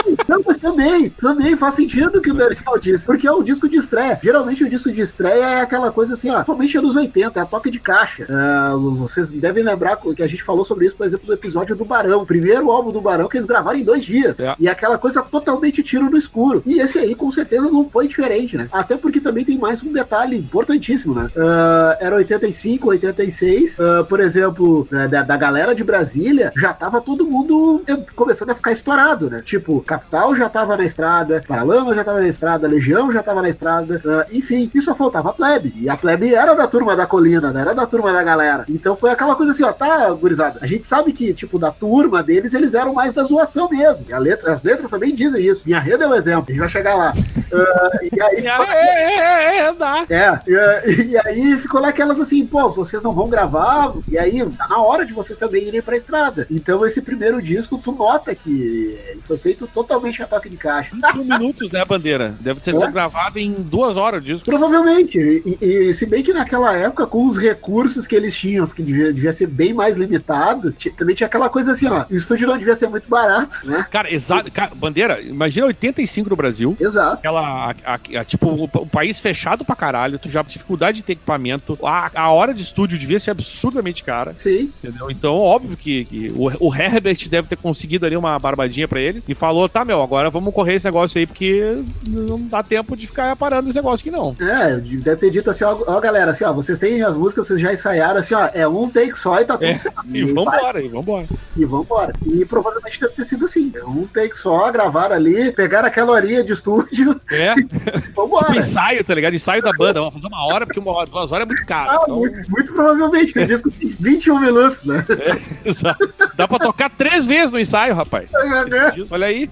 [SPEAKER 4] Não, mas também, também faz sentido que o Daniel disse, porque é o disco de estreia. Geralmente o disco de estreia é aquela coisa assim, ó, somente anos 80, é a toque de caixa. Ah, vocês devem lembrar que a gente falou sobre isso, por exemplo, no episódio do Barão, o primeiro álbum do Barão que eles gravaram em dois dias.
[SPEAKER 3] É.
[SPEAKER 4] E aquela coisa totalmente tiro no escuro. E esse aí, com certeza, não foi diferente, né? Até porque também tem mais um detalhe importantíssimo, né? Ah, era 85, 86, ah, por exemplo, né, da, da galera de Brasília, já tava todo mundo começando a ficar estourado, né? Tipo, Capital já tava na estrada, Paralama já tava na estrada, Legião já tava na estrada, ah, enfim, e só faltava a plebe. E a plebe era da turma da colina, né? Era da turma da galera. Então foi aquela coisa assim, ó, tá, gurizada, a gente sabe que, tipo, da turma deles, eles eram mais da zoação mesmo. E letra- as letras também dizem isso. Minha rede é um exemplo, a gente vai chegar lá. Ah, e aí, (laughs)
[SPEAKER 3] É, é, é, é,
[SPEAKER 4] e, e aí ficou lá aquelas assim, pô, vocês não vão gravar, e aí tá na hora de vocês também irem pra estrada. Então esse primeiro disco, tu nota que ele foi feito totalmente a toque de caixa.
[SPEAKER 3] 21 (laughs) minutos, né, Bandeira? Deve ter sido
[SPEAKER 4] É.
[SPEAKER 3] gravado em duas horas o disco.
[SPEAKER 4] Provavelmente, e, e se bem que naquela época, com os recursos que eles tinham, que devia, devia ser bem mais limitado, também tinha aquela coisa assim, ó, o estúdio não devia ser muito barato, né?
[SPEAKER 3] Cara, exato. Cara, Bandeira, imagina 85 no Brasil.
[SPEAKER 4] Exato.
[SPEAKER 3] Aquela, a- a- a- tipo, o, o país fechado pra caralho, tu já dificuldade de ter equipamento, a, a hora de estúdio devia ser absurdamente cara,
[SPEAKER 4] Sim,
[SPEAKER 3] entendeu? Então, óbvio que, que o, o Herbert deve ter conseguido ali uma barbadinha pra eles e falou, tá, meu, agora vamos correr esse negócio aí, porque não dá tempo de ficar parando esse negócio aqui, não.
[SPEAKER 4] é, deve ter dito assim, ó, ó, galera, assim, ó, vocês têm as músicas, vocês já ensaiaram, assim, ó, é um take só e tá tudo
[SPEAKER 3] É,
[SPEAKER 4] certo.
[SPEAKER 3] E vambora, e vambora.
[SPEAKER 4] E vambora. E provavelmente deve ter sido assim. É Um take só, gravaram ali, pegaram aquela horinha de estúdio
[SPEAKER 3] É, (laughs)
[SPEAKER 4] e
[SPEAKER 3] tipo
[SPEAKER 4] vambora.
[SPEAKER 3] ensaio, tá ligado? Ensaio da banda, vamos fazer uma hora, porque uma hora, duas horas é muito caro.
[SPEAKER 4] Ah,
[SPEAKER 3] Então,
[SPEAKER 4] muito, muito provavelmente, o disco tem 21 minutos, né? (laughs)
[SPEAKER 3] exato. Dá pra tocar três vezes no ensaio, rapaz.
[SPEAKER 4] É, né?
[SPEAKER 3] Olha aí.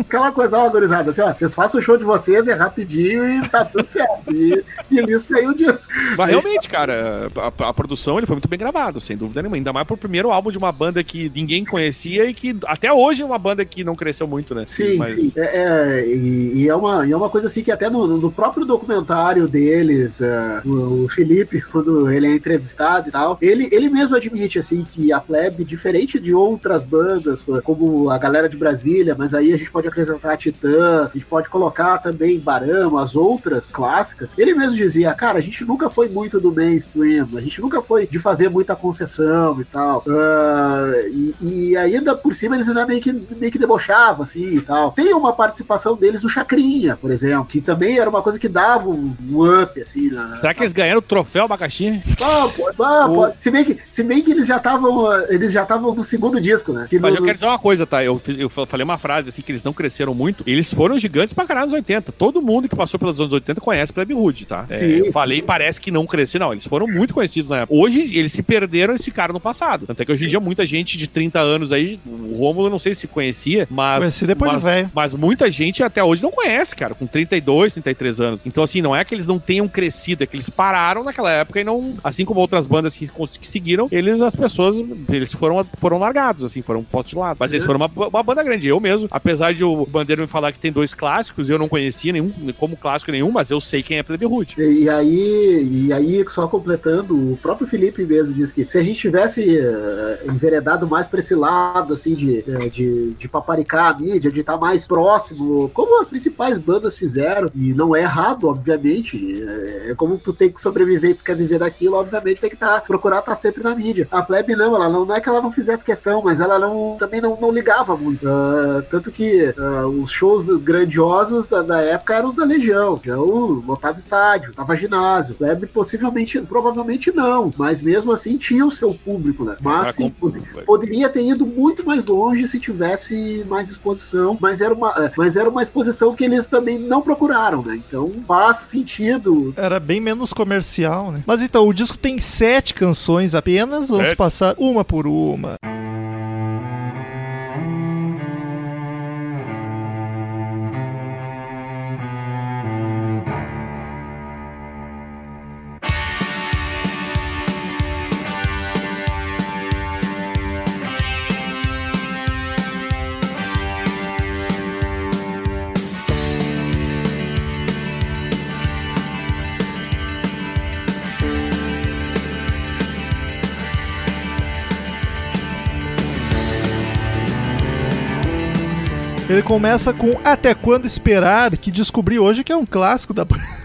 [SPEAKER 4] Aquela coisa, ó, gurizada, assim, ó, vocês façam o show de vocês, é rapidinho e tá tudo certo. E, e nisso saiu disso.
[SPEAKER 3] Mas realmente, cara, a, a produção ele foi muito bem gravado, sem dúvida nenhuma. Ainda mais pro primeiro álbum de uma banda que ninguém conhecia e que até hoje é uma banda que não cresceu muito, né?
[SPEAKER 4] Sim,
[SPEAKER 3] Mas
[SPEAKER 4] sim. É, é, e, e é uma, e é uma coisa assim que até no, no próprio documentário deles, é, o, o Felipe, (laughs) quando ele é entrevistado e tal, ele, ele mesmo admite assim que a Plebe, diferente de outras bandas, como a galera de Brasília, mas aí a gente pode acrescentar Titãs, a gente pode colocar também Barama, as outras clássicas, ele mesmo dizia, cara, a gente nunca foi muito do mainstream, a gente nunca foi de fazer muita concessão e tal. Ah, e, e ainda por cima eles ainda meio que, meio que debochavam, assim e tal. Tem uma participação deles no Chacrinha, por exemplo, que também era uma coisa que dava um, um up, assim, na,
[SPEAKER 3] será que eles ganharam o troféu abacaxi?
[SPEAKER 4] ah, pode, ah, pode. Se bem que, se bem que eles já estavam, eles já estavam no segundo disco, né? Que
[SPEAKER 3] Mas
[SPEAKER 4] no-
[SPEAKER 3] eu quero dizer uma coisa, tá? Eu, eu fa- falei uma frase assim que eles não cresceram muito. Eles foram gigantes pra caralho nos 80. Todo mundo que passou pelos anos 80 conhece Plebe Hood, tá? É, eu falei, parece que não cresceram, não. Eles foram muito conhecidos na época. Hoje eles se perderam, eles ficaram no passado. Tanto é que hoje em dia muita gente de 30 anos aí, o Rômulo não sei se conhecia, mas.
[SPEAKER 2] Conheci depois de
[SPEAKER 3] mas,
[SPEAKER 2] velho.
[SPEAKER 3] mas muita gente até hoje não conhece, cara, com 32, 33 anos. Então, assim, não é que eles não tenham crescido, é que eles pararam naquela época e não. Assim como outras bandas que, que seguiram, eles, as pessoas, eles foram, foram largados, assim, foram postos de lado. Mas eles foram uma, uma banda grande. Eu mesmo, apesar verdade, o Bandeira me falar que tem dois clássicos, eu não conhecia nenhum, como clássico nenhum, mas eu sei quem é Plebe Rude.
[SPEAKER 4] E, aí, e aí, só completando, o próprio Felipe mesmo disse que se a gente tivesse eh, enveredado mais pra esse lado, assim, de, eh, de, de paparicar a mídia, de estar mais próximo, como as principais bandas fizeram, e não é errado, obviamente, é, é como tu tem que sobreviver e tu quer viver daquilo, obviamente tem que tá, procurar estar sempre na mídia. A Plebe não, ela não, não é que ela não fizesse questão, mas ela não, também não, não ligava muito. Ah, tanto que ah, os shows grandiosos da, da época eram os da Legião, então lotava estádio, tava ginásio. Plebe possivelmente, provavelmente não, mas mesmo assim tinha o seu público, né? Mas
[SPEAKER 3] Ah,
[SPEAKER 4] sim, pod- poderia ter ido muito mais longe se tivesse mais exposição, mas era uma, eh, mas era uma exposição que eles também não procuraram, né? Então faz sentido.
[SPEAKER 2] Era bem menos comercial, né? Mas então, o disco tem sete canções apenas, vamos
[SPEAKER 3] Sete.
[SPEAKER 2] passar uma por uma. Ele começa com Até Quando Esperar, que descobri hoje que é um clássico da (laughs) banda.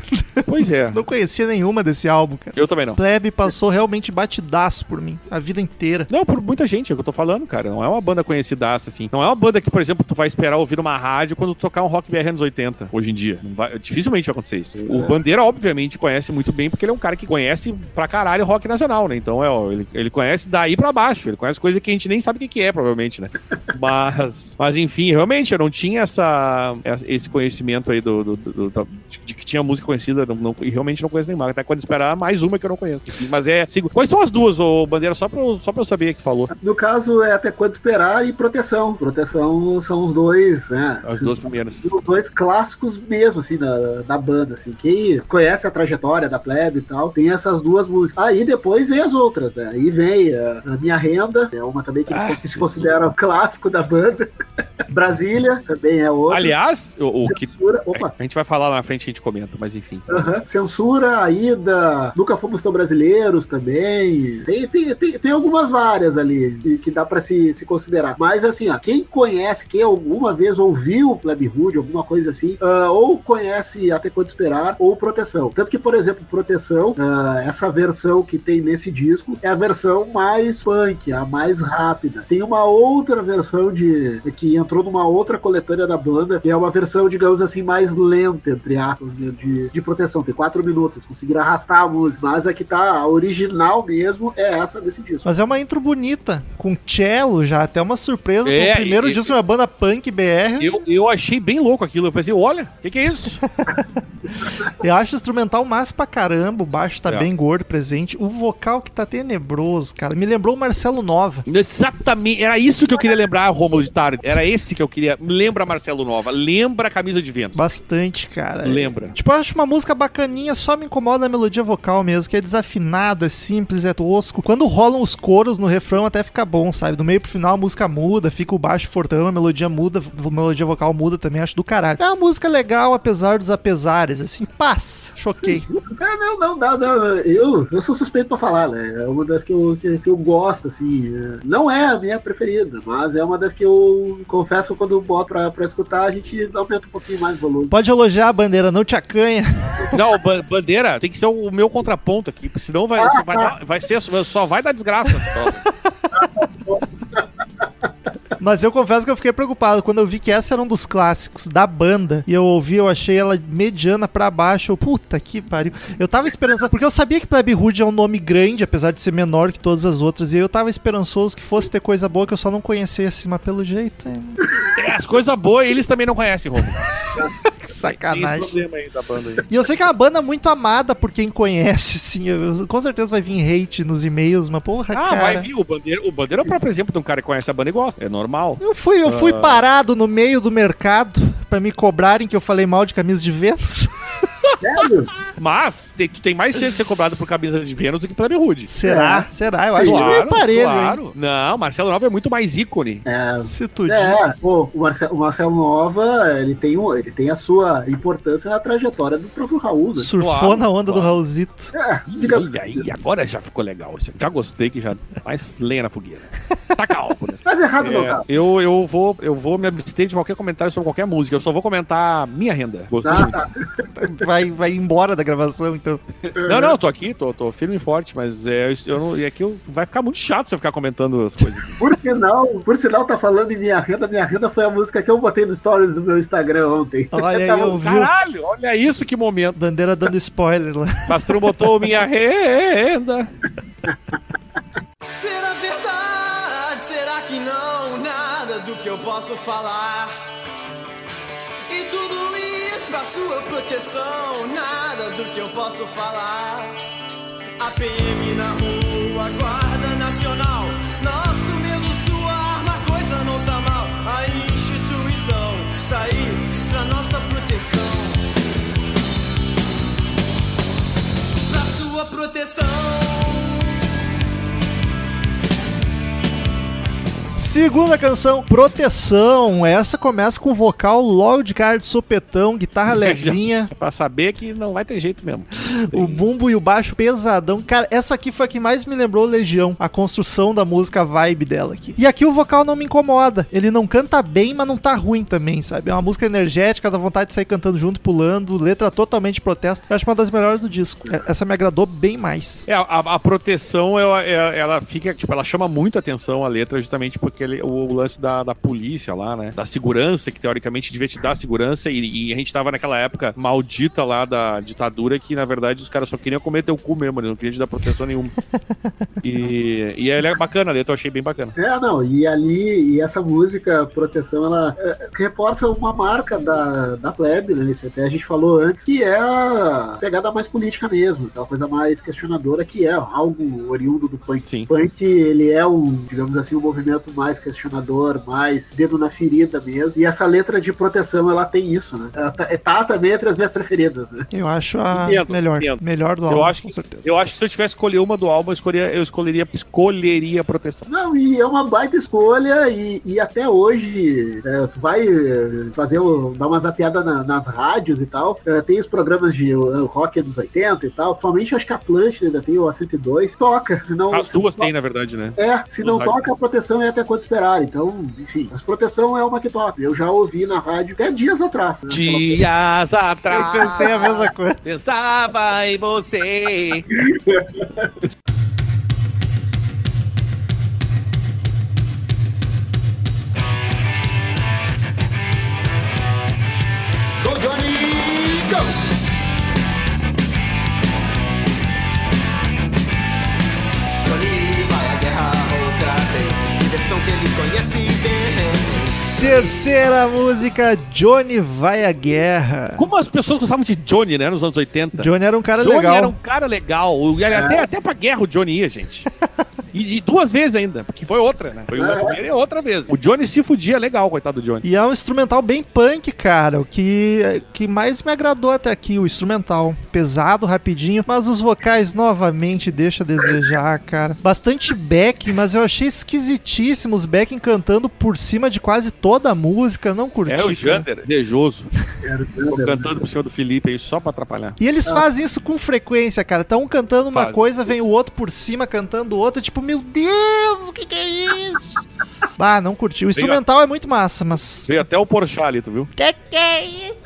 [SPEAKER 3] Pois é.
[SPEAKER 2] Não conhecia nenhuma desse álbum, cara.
[SPEAKER 3] Eu também não.
[SPEAKER 2] Plebe passou realmente batidaço por mim, a vida inteira.
[SPEAKER 3] Não, por muita gente, é o que eu tô falando, cara. Não é uma banda conhecidaça, assim. Não é uma banda que, por exemplo, tu vai esperar ouvir uma rádio quando tu tocar um rock BR anos 80, hoje em dia. Vai- dificilmente vai acontecer isso. O Bandeira, obviamente, conhece muito bem, porque ele é um cara que conhece pra caralho rock nacional, né? Então, é, ó, ele, ele conhece daí pra baixo. Ele conhece coisa que a gente nem sabe o que que é, provavelmente, né? (laughs) Mas, mas enfim, realmente, eu não tinha essa, esse conhecimento aí do, do- do- do- de que tinha música conhecida, não, não- e realmente não conheço nenhuma. Até quando esperar, mais uma que eu não conheço. Mas é. sigo- Quais são as duas, ô Bandeira? Só pra, eu, só pra eu saber que tu falou.
[SPEAKER 4] No caso, é até quando esperar e proteção. Proteção são os dois, né?
[SPEAKER 3] As duas primeiras.
[SPEAKER 4] Os dois clássicos mesmo, assim, da, da banda, assim. Quem conhece a trajetória da plebe e tal, tem essas duas músicas. Aí depois vem as outras, né? Aí vem a, a Minha Renda, é uma também que, eles
[SPEAKER 3] Ah,
[SPEAKER 4] que se considera o (laughs) clássico da banda. (laughs) Brasília, também é outra.
[SPEAKER 3] Aliás, o, o que.
[SPEAKER 4] Opa,
[SPEAKER 3] A gente vai falar lá na frente a gente comenta, mas enfim.
[SPEAKER 4] Aham. Censura, a ida, nunca fomos tão brasileiros também. Tem, tem, tem, tem algumas várias ali que, dá pra se, se considerar. Mas assim, ó, quem conhece, quem alguma vez ouviu Plebe Hood, alguma coisa assim, ah, ou conhece Até Quando Esperar, ou Proteção. Tanto que, por exemplo, Proteção, ah, essa versão que tem nesse disco é a versão mais punk, a mais rápida. Tem uma outra versão de que entrou numa outra coletânea da banda, que é uma versão, digamos assim, mais lenta, entre aspas, de, de, de proteção. Tem quatro minutos, conseguiram arrastar a música. Mas a que tá a original mesmo é essa desse disco.
[SPEAKER 2] Mas é uma intro bonita, com cello já, até uma surpresa.
[SPEAKER 3] É,
[SPEAKER 2] o primeiro
[SPEAKER 3] e-
[SPEAKER 2] disco de uma banda punk BR.
[SPEAKER 3] Eu, eu achei bem louco aquilo. Eu pensei, olha, o que, que é isso? (laughs)
[SPEAKER 2] Eu acho o instrumental massa pra caramba, o baixo tá
[SPEAKER 3] É.
[SPEAKER 2] bem gordo, presente. O vocal que tá tenebroso, cara. Me lembrou o Marcelo Nova.
[SPEAKER 3] Exatamente. Era isso que eu queria lembrar, Rômulo de Tarde. Era esse que eu queria. Lembra Marcelo Nova. Lembra a camisa de vento.
[SPEAKER 2] Bastante, cara.
[SPEAKER 3] Lembra.
[SPEAKER 2] Tipo, eu acho uma música bacaninha, só me incomoda a melodia vocal mesmo, que é desafinado, é simples, é tosco. Quando rolam os coros no refrão até fica bom, sabe? Do meio pro final a música muda, fica o baixo fortão, a melodia muda, a melodia vocal muda também, acho do caralho. É uma música legal, apesar dos apesares, assim, paz, choquei. (laughs)
[SPEAKER 4] É, não, não, não, não. Eu, eu sou suspeito pra falar, né? É uma das que eu, que, que eu gosto, assim. é, Não é a minha preferida, mas é uma das que eu confesso que quando boto pra, pra escutar, a gente aumenta um pouquinho mais o volume.
[SPEAKER 2] Pode elogiar a bandeira, não te acanha. (laughs)
[SPEAKER 3] Não, ba- bandeira tem que ser o meu contraponto aqui, porque senão vai, só vai, dar- vai ser, só vai dar desgraça.
[SPEAKER 2] Mas eu confesso que eu fiquei preocupado quando eu vi que essa era um dos clássicos da banda. E eu ouvi, eu achei ela mediana pra baixo. Eu, puta que pariu. Eu tava esperançoso, porque eu sabia que Plebe Hood é um nome grande, apesar de ser menor que todas as outras. E eu tava esperançoso que fosse ter coisa boa que eu só não conhecesse. Mas pelo jeito, é...
[SPEAKER 3] É, As coisas boas eles também não conhecem, Rômulo.
[SPEAKER 2] Que (laughs) sacanagem.
[SPEAKER 3] problema aí da banda aí.
[SPEAKER 2] E eu sei que é uma banda muito amada por quem conhece, sim. Eu- com certeza vai vir hate nos e-mails, mas porra,
[SPEAKER 3] Ah,
[SPEAKER 2] cara.
[SPEAKER 3] vai vir. O Bandeira, o Bandeira é o próprio exemplo de um cara que conhece a banda e gosta. É normal.
[SPEAKER 2] Eu fui, eu fui
[SPEAKER 3] Ah.
[SPEAKER 2] parado no meio do mercado pra me cobrarem que eu falei mal de camisa de Vênus. (laughs)
[SPEAKER 4] Sério?
[SPEAKER 3] Mas tem- tu tem mais chance de ser cobrado por camisa de Vênus do que pela Rude.
[SPEAKER 2] Será? Será? Eu acho que é meio parelho, hein?
[SPEAKER 3] claro. Não, Marcelo Nova é muito mais ícone.
[SPEAKER 4] É,
[SPEAKER 2] Se tu
[SPEAKER 4] É,
[SPEAKER 2] diz.
[SPEAKER 4] pô, o Marcelo, o Marcelo Nova, ele tem, um- ele tem a sua importância na trajetória do próprio Raul, né?
[SPEAKER 2] Surfou
[SPEAKER 3] Claro,
[SPEAKER 2] na onda do
[SPEAKER 3] claro.
[SPEAKER 2] Raulzito.
[SPEAKER 4] É,
[SPEAKER 3] Olha aí, agora já ficou legal. Já gostei que já mais lenha na fogueira. Taca álcool nessa. (laughs)
[SPEAKER 4] Mas errado
[SPEAKER 3] É,
[SPEAKER 4] tá.
[SPEAKER 3] eu, eu, vou, eu vou me abster de qualquer comentário sobre qualquer música. Eu só vou comentar minha renda. Gostei
[SPEAKER 4] Ah, tá.
[SPEAKER 2] Vai, vai embora da gravação, então.
[SPEAKER 3] Não, não, eu tô aqui, tô, tô firme e forte, mas é, eu não, e aqui eu, vai ficar muito chato se eu ficar comentando as coisas. (laughs)
[SPEAKER 4] Por sinal, por sinal, tá falando em Minha Renda. Minha Renda foi a música que eu botei no stories do meu Instagram ontem.
[SPEAKER 2] Olha (laughs) aí,
[SPEAKER 4] Tava-
[SPEAKER 2] eu vi
[SPEAKER 3] Caralho, olha isso que momento.
[SPEAKER 2] bandeira dando spoiler lá. (laughs)
[SPEAKER 3] Não botou minha renda.
[SPEAKER 1] Será verdade? Será que não? Nada do que eu posso falar. E tudo isso pra sua proteção. Nada do que eu posso falar. A PM na rua, Guarda Nacional. Nosso medo, sua arma, a coisa não tá mal. A instituição está aí pra nossa proteção. Pra sua proteção.
[SPEAKER 2] Segunda canção, Proteção. Essa começa com vocal logo de cara de sopetão, guitarra (laughs) levinha,
[SPEAKER 3] É pra saber que não vai ter jeito mesmo.
[SPEAKER 2] o bumbo e o baixo pesadão. Cara, essa aqui foi a que mais me lembrou Legião, a construção da música, a vibe dela aqui. E aqui o vocal não me incomoda. Ele não canta bem, mas não tá ruim também, sabe? É uma música energética, dá vontade de sair cantando junto, pulando, letra totalmente de protesto. Eu acho uma das melhores do disco. É- Essa me agradou bem mais.
[SPEAKER 3] É, a, a proteção, ela, é- ela fica, tipo, ela chama muito atenção a letra, justamente porque ele- o, lance da, da polícia lá, né? Da segurança, que teoricamente devia te dar segurança, e, e a gente tava naquela época maldita lá da ditadura, que na verdade os caras só queriam comer teu cu mesmo, eles não queriam te dar proteção nenhuma. (laughs) e, e ela é bacana, eu achei bem bacana.
[SPEAKER 4] É, não, e ali, e essa música, Proteção, ela é, reforça uma marca da, da plebe, né? Isso até a gente falou antes, que é a pegada mais política mesmo, aquela coisa mais questionadora, que é algo oriundo do punk.
[SPEAKER 3] Sim.
[SPEAKER 4] O punk, ele é um, digamos assim, um movimento mais questionador, mais dedo na ferida mesmo, e essa letra de Proteção, ela tem isso, né? Ela tá, tá também entre as minhas preferidas, né?
[SPEAKER 2] Eu acho a
[SPEAKER 3] Entendo,
[SPEAKER 2] melhor.
[SPEAKER 3] entendo.
[SPEAKER 2] Melhor do
[SPEAKER 3] Eu
[SPEAKER 2] álbum,
[SPEAKER 3] acho
[SPEAKER 2] com
[SPEAKER 3] que-
[SPEAKER 2] certeza.
[SPEAKER 3] Eu acho que se eu tivesse escolher uma do álbum, eu escolheria, eu escolheria, escolheria proteção.
[SPEAKER 4] Não, e é uma baita escolha, e, e até hoje, é, tu vai é, fazer, o- dar uma zapeada na- nas rádios e tal, é, tem os programas de é, rock dos 80 e tal, atualmente eu acho que a Atlântida ainda tem o A102, toca, senão...
[SPEAKER 3] As
[SPEAKER 4] se
[SPEAKER 3] duas tem, na verdade, né?
[SPEAKER 4] É, se não
[SPEAKER 3] rádios.
[SPEAKER 4] toca a proteção é até quanto esperar, então, enfim, as proteção é uma que toca, eu já ouvi na rádio até dias atrás, né?
[SPEAKER 3] Dias
[SPEAKER 2] Eu
[SPEAKER 3] atrás.
[SPEAKER 2] pensei a mesma coisa.
[SPEAKER 3] Pensava em você. (laughs)
[SPEAKER 2] Terceira música, Johnny vai à guerra.
[SPEAKER 3] Como as pessoas gostavam de Johnny, né, nos anos 80?
[SPEAKER 2] Johnny era um cara
[SPEAKER 3] Johnny
[SPEAKER 2] legal.
[SPEAKER 3] era um cara legal. Ele Até, até pra guerra o Johnny ia, gente. (laughs) E, e duas vezes ainda, porque foi outra, né? Foi uma primeira e outra vez. O Johnny se fudia legal, coitado do Johnny.
[SPEAKER 2] E é um instrumental bem punk, cara. O que, que mais me agradou até aqui, o instrumental. Pesado, rapidinho, mas os vocais novamente deixa a desejar, cara. Bastante backing, mas eu achei esquisitíssimo os backing cantando por cima de quase toda a música. Não curti.
[SPEAKER 3] É o. Jander, invejoso,
[SPEAKER 4] Era o Thunder,
[SPEAKER 3] cantando por cima do Felipe aí, só pra atrapalhar.
[SPEAKER 2] E eles fazem isso com frequência, cara. Tá um cantando uma
[SPEAKER 3] Fazem.
[SPEAKER 2] coisa, vem o outro por cima cantando outra. Tipo, meu Deus, o que, que é isso? (laughs) bah, não curti. O instrumental é muito massa, mas.
[SPEAKER 3] Veio até o Porchat ali, tu viu?
[SPEAKER 2] Que que é isso?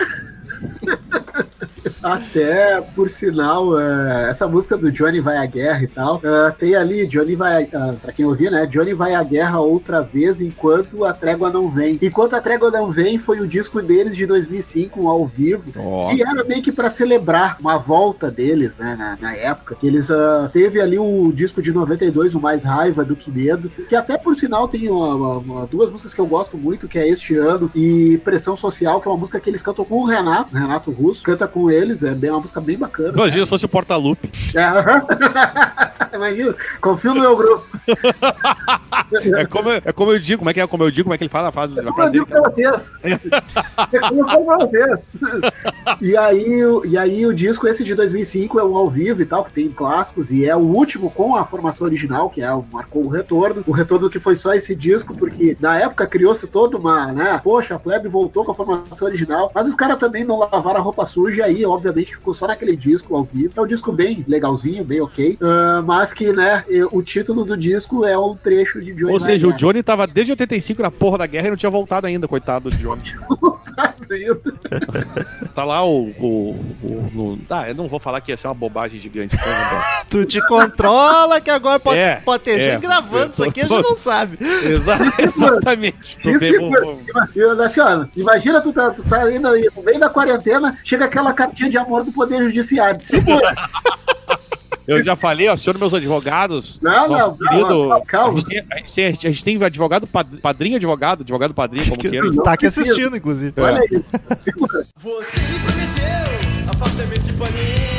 [SPEAKER 4] Até, por sinal, é, essa música do Johnny vai à guerra e tal, é, tem ali, Johnny vai, uh, pra quem ouvir, né? Johnny vai à guerra outra vez enquanto a trégua não vem. Enquanto a trégua não vem foi o disco deles de 2005, um ao vivo,
[SPEAKER 3] Ó.
[SPEAKER 4] que era meio que pra celebrar uma volta deles, né, na, na época. Que eles ah, teve ali o disco de 92, o Mais Raiva do Que Medo, que até por sinal tem uma- uma- duas músicas que eu gosto muito, que é Este Ano e Pressão Social, que é uma música que eles cantam com o Renato, Renato Russo, canta com eles, é bem, uma música bem bacana.
[SPEAKER 3] Imagina se fosse o Porta-Lupe.
[SPEAKER 4] É, (laughs) Imagina, confio no meu grupo.
[SPEAKER 3] É como, é como eu digo, como é que é? Como eu digo, como é que ele fala a frase, a
[SPEAKER 4] Como eu digo pra vocês. É como eu falo pra vocês. E aí, o- e aí o disco esse de 2005 é um ao vivo e tal, que tem clássicos, e é o último com a formação original, que é o, marcou o retorno. O retorno que foi só esse disco, porque na época criou-se toda uma, né? Poxa, a Plebe voltou com a formação original, mas os caras também não lavaram a roupa suja, e aí, obviamente, ficou só naquele disco ao vivo. É um disco bem legalzinho, bem ok, ah, mas que, né, o título do disco é um trecho de Johnny
[SPEAKER 3] Ou seja, o. Johnny tava desde 85 na porra da guerra e não tinha voltado ainda, coitado do Johnny. (laughs) Tá lá o. o, o no- ah, eu não vou falar que ia ser uma bobagem gigante. (laughs)
[SPEAKER 2] Tu te controla que agora pode,
[SPEAKER 3] É,
[SPEAKER 2] pode ter
[SPEAKER 3] é.
[SPEAKER 2] gente gravando isso aqui, a
[SPEAKER 3] Eu tô-
[SPEAKER 2] gente não sabe. (laughs)
[SPEAKER 3] Exa- exatamente. Tô
[SPEAKER 4] Isso Imagina, assim, ó, imagina tu tá, tu tá ainda aí, no meio da quarentena, chega aquela cartinha de amor do Poder Judiciário. Segura. (laughs)
[SPEAKER 3] Eu já falei, ó, senhor meus advogados.
[SPEAKER 4] Não, não,
[SPEAKER 3] querido.
[SPEAKER 4] calma, calma.
[SPEAKER 3] A, gente tem, a, gente tem, a gente tem advogado, pad- padrinho advogado, advogado padrinho, como
[SPEAKER 2] Que-
[SPEAKER 3] queira.
[SPEAKER 2] tá aqui assistindo, inclusive.
[SPEAKER 4] Olha isso. Segura.
[SPEAKER 1] Você me prometeu apartamento em Ipanema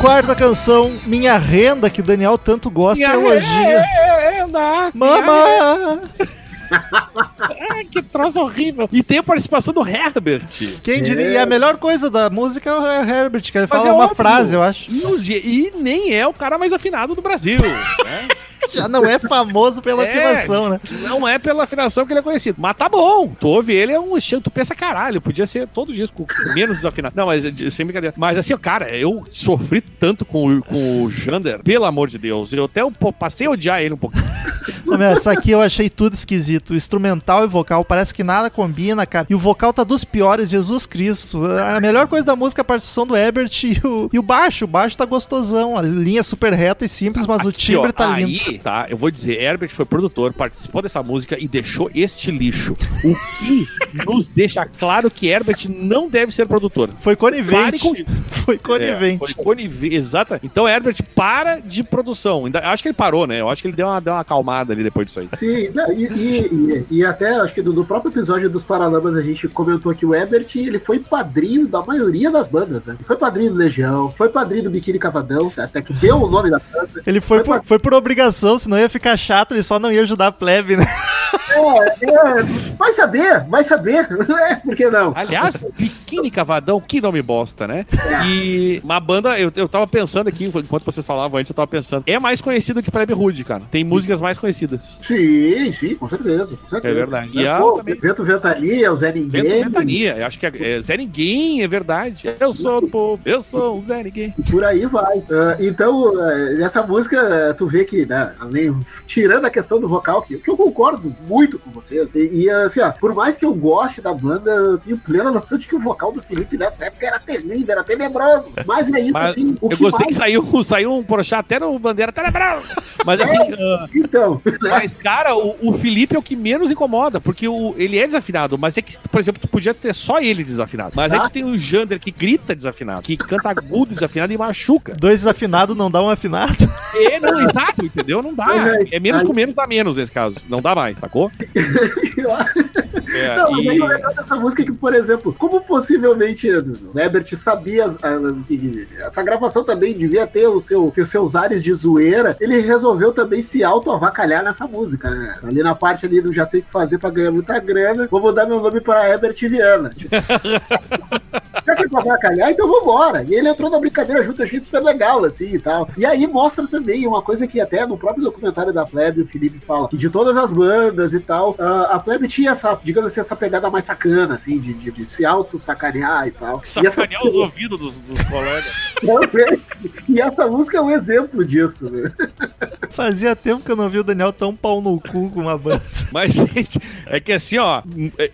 [SPEAKER 2] Quarta canção, Minha Renda, que o Daniel tanto gosta e
[SPEAKER 3] Minha
[SPEAKER 2] elogia.
[SPEAKER 3] renda!
[SPEAKER 2] Mama!
[SPEAKER 3] Ai, (laughs) que troço horrível. E tem a participação do Herbert.
[SPEAKER 2] Quem diria? E a melhor coisa da música é o Herbert, que ele
[SPEAKER 3] Mas
[SPEAKER 2] fala
[SPEAKER 3] é
[SPEAKER 2] uma
[SPEAKER 3] óbvio.
[SPEAKER 2] frase, eu acho.
[SPEAKER 3] E, e nem é o cara mais afinado do Brasil. né? (laughs)
[SPEAKER 2] Já não é famoso pela
[SPEAKER 3] É.
[SPEAKER 2] afinação, né?
[SPEAKER 3] Não é pela afinação que ele é conhecido. Mas tá bom. Tu ouve ele, é um estilo. Tu pensa, caralho, podia ser todo disco menos desafinado. Não, mas sem brincadeira. Mas assim, cara, eu sofri tanto com, o- com o Jander, pelo amor de Deus. Eu até passei a odiar ele um pouquinho.
[SPEAKER 2] Não, Essa aqui eu achei tudo esquisito. O instrumental e vocal parece que nada combina, cara. E o vocal tá dos piores, Jesus Cristo. A melhor coisa da música é a participação do Herbert e o, e o baixo. O baixo tá gostosão. A linha é super reta e simples, mas o
[SPEAKER 3] Aqui,
[SPEAKER 2] timbre
[SPEAKER 3] ó,
[SPEAKER 2] tá
[SPEAKER 3] aí,
[SPEAKER 2] lindo.
[SPEAKER 3] Tá? Eu vou dizer, Herbert foi produtor, participou dessa música e deixou este lixo. O que nos deixa claro que Herbert não deve ser produtor.
[SPEAKER 2] Foi conivente.
[SPEAKER 3] com.
[SPEAKER 2] Foi conivente.
[SPEAKER 3] É, foi conivente, exata. Então, Herbert, para de produção. Ainda, acho que ele parou, né? Eu acho que ele deu uma, deu uma acalmada ali depois disso aí.
[SPEAKER 4] Sim, não, e, e- e- e até acho que no, no próprio episódio dos Paralamas a gente comentou que o Ebert ele foi padrinho da maioria das bandas, né? Ele foi padrinho do Legião, foi padrinho do Biquíni Cavadão, até que deu o nome da banda.
[SPEAKER 2] Ele foi
[SPEAKER 4] Foi
[SPEAKER 2] por, foi por obrigação, senão ia ficar chato e só não ia ajudar a plebe, né?
[SPEAKER 4] É, é, vai saber, vai saber. (laughs) É, por que não?
[SPEAKER 3] Aliás, Biquíni Cavadão, que nome bosta, né? E uma banda, eu, eu tava pensando aqui, enquanto vocês falavam antes, eu tava pensando, é mais conhecido que Plebe Rude, cara. Tem músicas mais conhecidas.
[SPEAKER 4] Sim, sim, com certeza. Com certeza.
[SPEAKER 3] É verdade. E
[SPEAKER 4] É, pô,
[SPEAKER 3] também-
[SPEAKER 4] Vento Ventania, o Zé
[SPEAKER 3] Vento
[SPEAKER 4] Ninguém.
[SPEAKER 3] Ventania, eu acho que é, é Zé Ninguém, é verdade. Eu sou do povo, eu sou o Zé Ninguém.
[SPEAKER 4] Por aí vai. Ah, então, ah, nessa música, tu vê que, né, além, tirando a questão do vocal, que, que eu concordo muito com vocês, e, e, assim, ó, por mais que eu goste da banda, eu tenho plena noção de que o vocal do Felipe nessa época era terrível, era tenebroso. Mas ainda
[SPEAKER 3] Mas
[SPEAKER 4] assim, o
[SPEAKER 3] Eu
[SPEAKER 4] que
[SPEAKER 3] gostei que saiu, (laughs) saiu um Porchat até no Bandeira Tenebrosa. Mas assim, ah,
[SPEAKER 4] Então, né? (laughs)
[SPEAKER 3] mas cara, o, o Felipe é o que menos incomoda, porque o, ele é desafinado, mas é que, por exemplo, tu podia ter só ele desafinado. Mas aí
[SPEAKER 4] Tá.
[SPEAKER 3] tu tem o Jander que grita desafinado, que canta agudo desafinado e machuca.
[SPEAKER 2] Dois desafinados não dá um afinado.
[SPEAKER 3] É, não, exato, entendeu? Não dá. É menos com menos dá menos nesse caso. Não dá mais, sacou? (laughs) É,
[SPEAKER 4] Não, mas
[SPEAKER 3] e-
[SPEAKER 4] o legal dessa música é que, por exemplo, como possivelmente o Herbert sabia que essa gravação também devia ter, o seu, os seus ares de zoeira, ele resolveu também se auto-avacalhar nessa música, né? Ali na parte ali do já sei o que fazer pra ganhar muita grana, vou mudar meu nome pra Herbert Viana. (laughs) Já que é pra avacalhar, então vambora. E ele entrou na brincadeira junto, eu achei super legal, assim, e tal. E aí mostra também uma coisa que até no próprio documentário da Plebe, o Felipe fala, que de todas as bandas e tal, a, a Plebe tinha essa, digamos assim, essa pegada mais sacana, assim, de, de- de se auto-sacanear e tal. E essa,
[SPEAKER 3] Sacanear os ouvidos dos, dos colegas. (laughs)
[SPEAKER 4] e essa música é um exemplo disso, né?
[SPEAKER 2] Fazia tempo que eu não vi o Daniel tão pau no cu com uma banda. (laughs)
[SPEAKER 3] Mas, gente, é que assim, ó,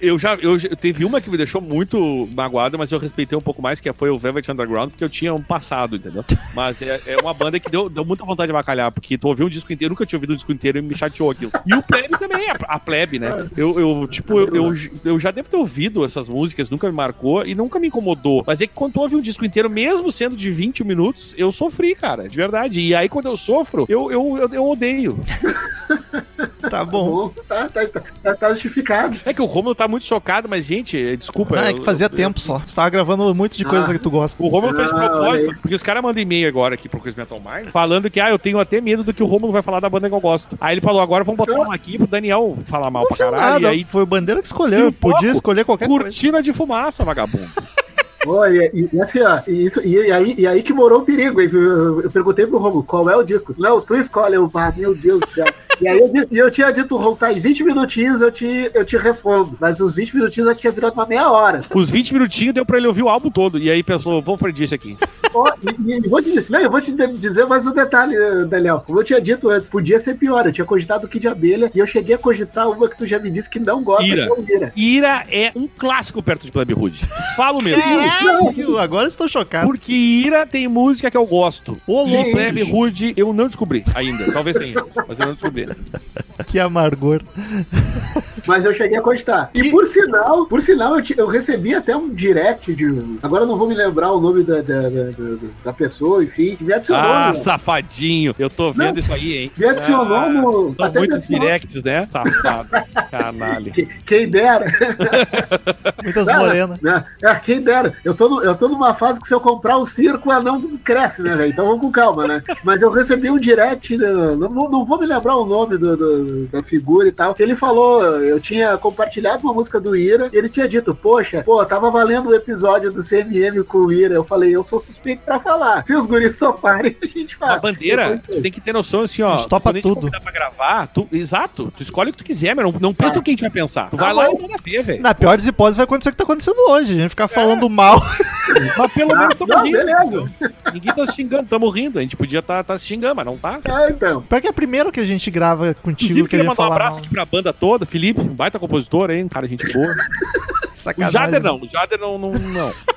[SPEAKER 3] eu já. Eu, teve uma que me deixou muito magoado, mas eu respeitei um pouco mais, que foi o Velvet Underground, porque eu tinha um passado, entendeu? Mas é, é uma banda que deu, deu muita vontade de bacalhar, porque tu ouviu um disco inteiro, nunca tinha ouvido um disco inteiro e me chateou aquilo. E o Plebe também, a, a Plebe, né? Eu, eu tipo, eu, eu, eu já devo ter ouvido essas músicas, nunca me marcou e nunca me incomodou. Mas é que quando tu ouve um disco inteiro, mesmo sendo de 20 minutos, eu sofri, cara, de verdade. E aí, quando eu sofro, eu, eu, eu, eu odeio. (laughs) (laughs)
[SPEAKER 2] Tá bom.
[SPEAKER 4] Tá, tá, tá, tá, tá justificado.
[SPEAKER 3] É que o Romulo tá muito chocado, mas, gente, desculpa.
[SPEAKER 2] Ah, é
[SPEAKER 3] eu-
[SPEAKER 2] que fazia
[SPEAKER 3] eu-
[SPEAKER 2] tempo só. Você tava gravando muito de coisa
[SPEAKER 4] Ah.
[SPEAKER 2] que tu gosta.
[SPEAKER 3] O Romulo fez de
[SPEAKER 4] Ah,
[SPEAKER 3] propósito, porque os caras mandam e-mail agora aqui pro Chris Metal Mind, falando que, ah, eu tenho até medo do que o Romulo vai falar da banda que eu gosto. Aí ele falou, agora vamos botar um aqui pro Daniel falar mal pra
[SPEAKER 2] Não
[SPEAKER 3] caralho,
[SPEAKER 2] nada,
[SPEAKER 3] e aí
[SPEAKER 2] foi o Bandeira que
[SPEAKER 3] E
[SPEAKER 2] escolheu. Podia escolher qualquer coisa.
[SPEAKER 3] cortina de fumaça, vagabundo. (laughs)
[SPEAKER 4] Olha, e, e assim, ó, e, isso, e, aí, e aí que morou o perigo. hein? Eu, eu perguntei pro Romulo qual é o disco. Não, tu escolhe. Eu, ah, meu Deus do céu. E aí eu, eu tinha dito, Romulo, tá, em 20 minutinhos eu te, eu te respondo. Mas os 20 minutinhos eu tinha virado uma meia hora.
[SPEAKER 3] Os 20 minutinhos deu pra ele ouvir o álbum todo. E aí pensou, vamos perder isso aqui.
[SPEAKER 4] Ó, e, e vou te, não, eu vou te dizer mais um detalhe, Daniel. Como eu tinha dito antes, podia ser pior. Eu tinha cogitado o Kid Abelha e eu cheguei a cogitar uma que tu já me disse que não gosta,
[SPEAKER 3] Ira.
[SPEAKER 4] que é Ira.
[SPEAKER 3] Ira é um clássico perto de Plebe Hood. Falo mesmo.
[SPEAKER 2] Caralho, agora estou chocado.
[SPEAKER 3] Porque Ira tem música que eu gosto.
[SPEAKER 2] Louco,
[SPEAKER 3] Plebe. Hood eu não descobri ainda. Talvez tenha, mas eu não descobri.
[SPEAKER 2] Que amargor.
[SPEAKER 4] Mas eu cheguei a cogitar. E por sinal, por sinal, eu, te- eu recebi até um direct de. Agora eu não vou me lembrar o nome da, da, da, da- pessoa, enfim, me adicionou.
[SPEAKER 3] Ah,
[SPEAKER 4] no-
[SPEAKER 3] safadinho. Eu tô vendo
[SPEAKER 4] Não.
[SPEAKER 3] isso aí, hein?
[SPEAKER 4] Me adicionou
[SPEAKER 3] Ah,
[SPEAKER 4] no. Até
[SPEAKER 3] muitos
[SPEAKER 4] adicionou.
[SPEAKER 3] directs, né? Safado. Canalha.
[SPEAKER 4] Que- Quem dera.
[SPEAKER 2] Muitas morenas.
[SPEAKER 4] né? É, quem dera. Eu tô, no- eu tô numa fase que se eu comprar o circo, ela não cresce, né, velho? Então vamos com calma, né? Mas eu recebi um direct, né, não, vou- não vou me lembrar o nome do, do- da figura e tal, que ele falou, eu tinha compartilhado uma música do Ira, e ele tinha dito, poxa, pô, tava valendo o episódio do CMM com o Ira. Eu falei, eu sou suspeito pra falar. Se os guris toparem, a gente
[SPEAKER 3] A
[SPEAKER 4] faz.
[SPEAKER 3] bandeira,
[SPEAKER 4] Depois-
[SPEAKER 3] tu tem que ter noção assim, ó.
[SPEAKER 2] A topa tudo.
[SPEAKER 3] pra gravar, tu, exato, tu escolhe o que tu quiser, mas não, não pensa o que a gente vai pensar. Tu vai
[SPEAKER 4] Tá
[SPEAKER 3] lá
[SPEAKER 4] bom.
[SPEAKER 3] e manda ver, velho.
[SPEAKER 2] Na pior das hipóteses vai acontecer o que tá acontecendo hoje. A gente ficar falando mal. (laughs)
[SPEAKER 3] Mas pelo
[SPEAKER 4] Ah,
[SPEAKER 3] menos tamo
[SPEAKER 4] não,
[SPEAKER 3] rindo.
[SPEAKER 4] beleza.
[SPEAKER 3] Ninguém tá se xingando, tamo rindo. A gente podia tá, tá se xingando, mas não tá.
[SPEAKER 4] É, então.
[SPEAKER 2] Pior que é primeiro que a gente grava contigo
[SPEAKER 3] Inclusive,
[SPEAKER 2] que
[SPEAKER 3] queria mandar um abraço
[SPEAKER 2] mal.
[SPEAKER 3] aqui pra banda toda. Felipe, um baita compositor, hein? Um cara, gente boa. (laughs) O
[SPEAKER 2] Sacanagem.
[SPEAKER 3] Jader não, o Jader não, não, não. (laughs)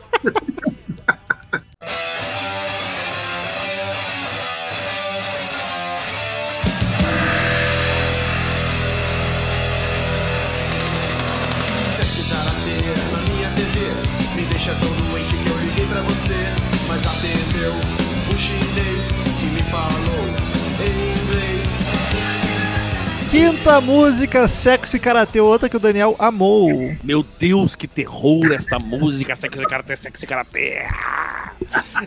[SPEAKER 2] Quinta música, Sexo e Karatê, outra que o Daniel amou.
[SPEAKER 3] Meu Deus, que terror esta música. Sexy Karate, Sexy Karate.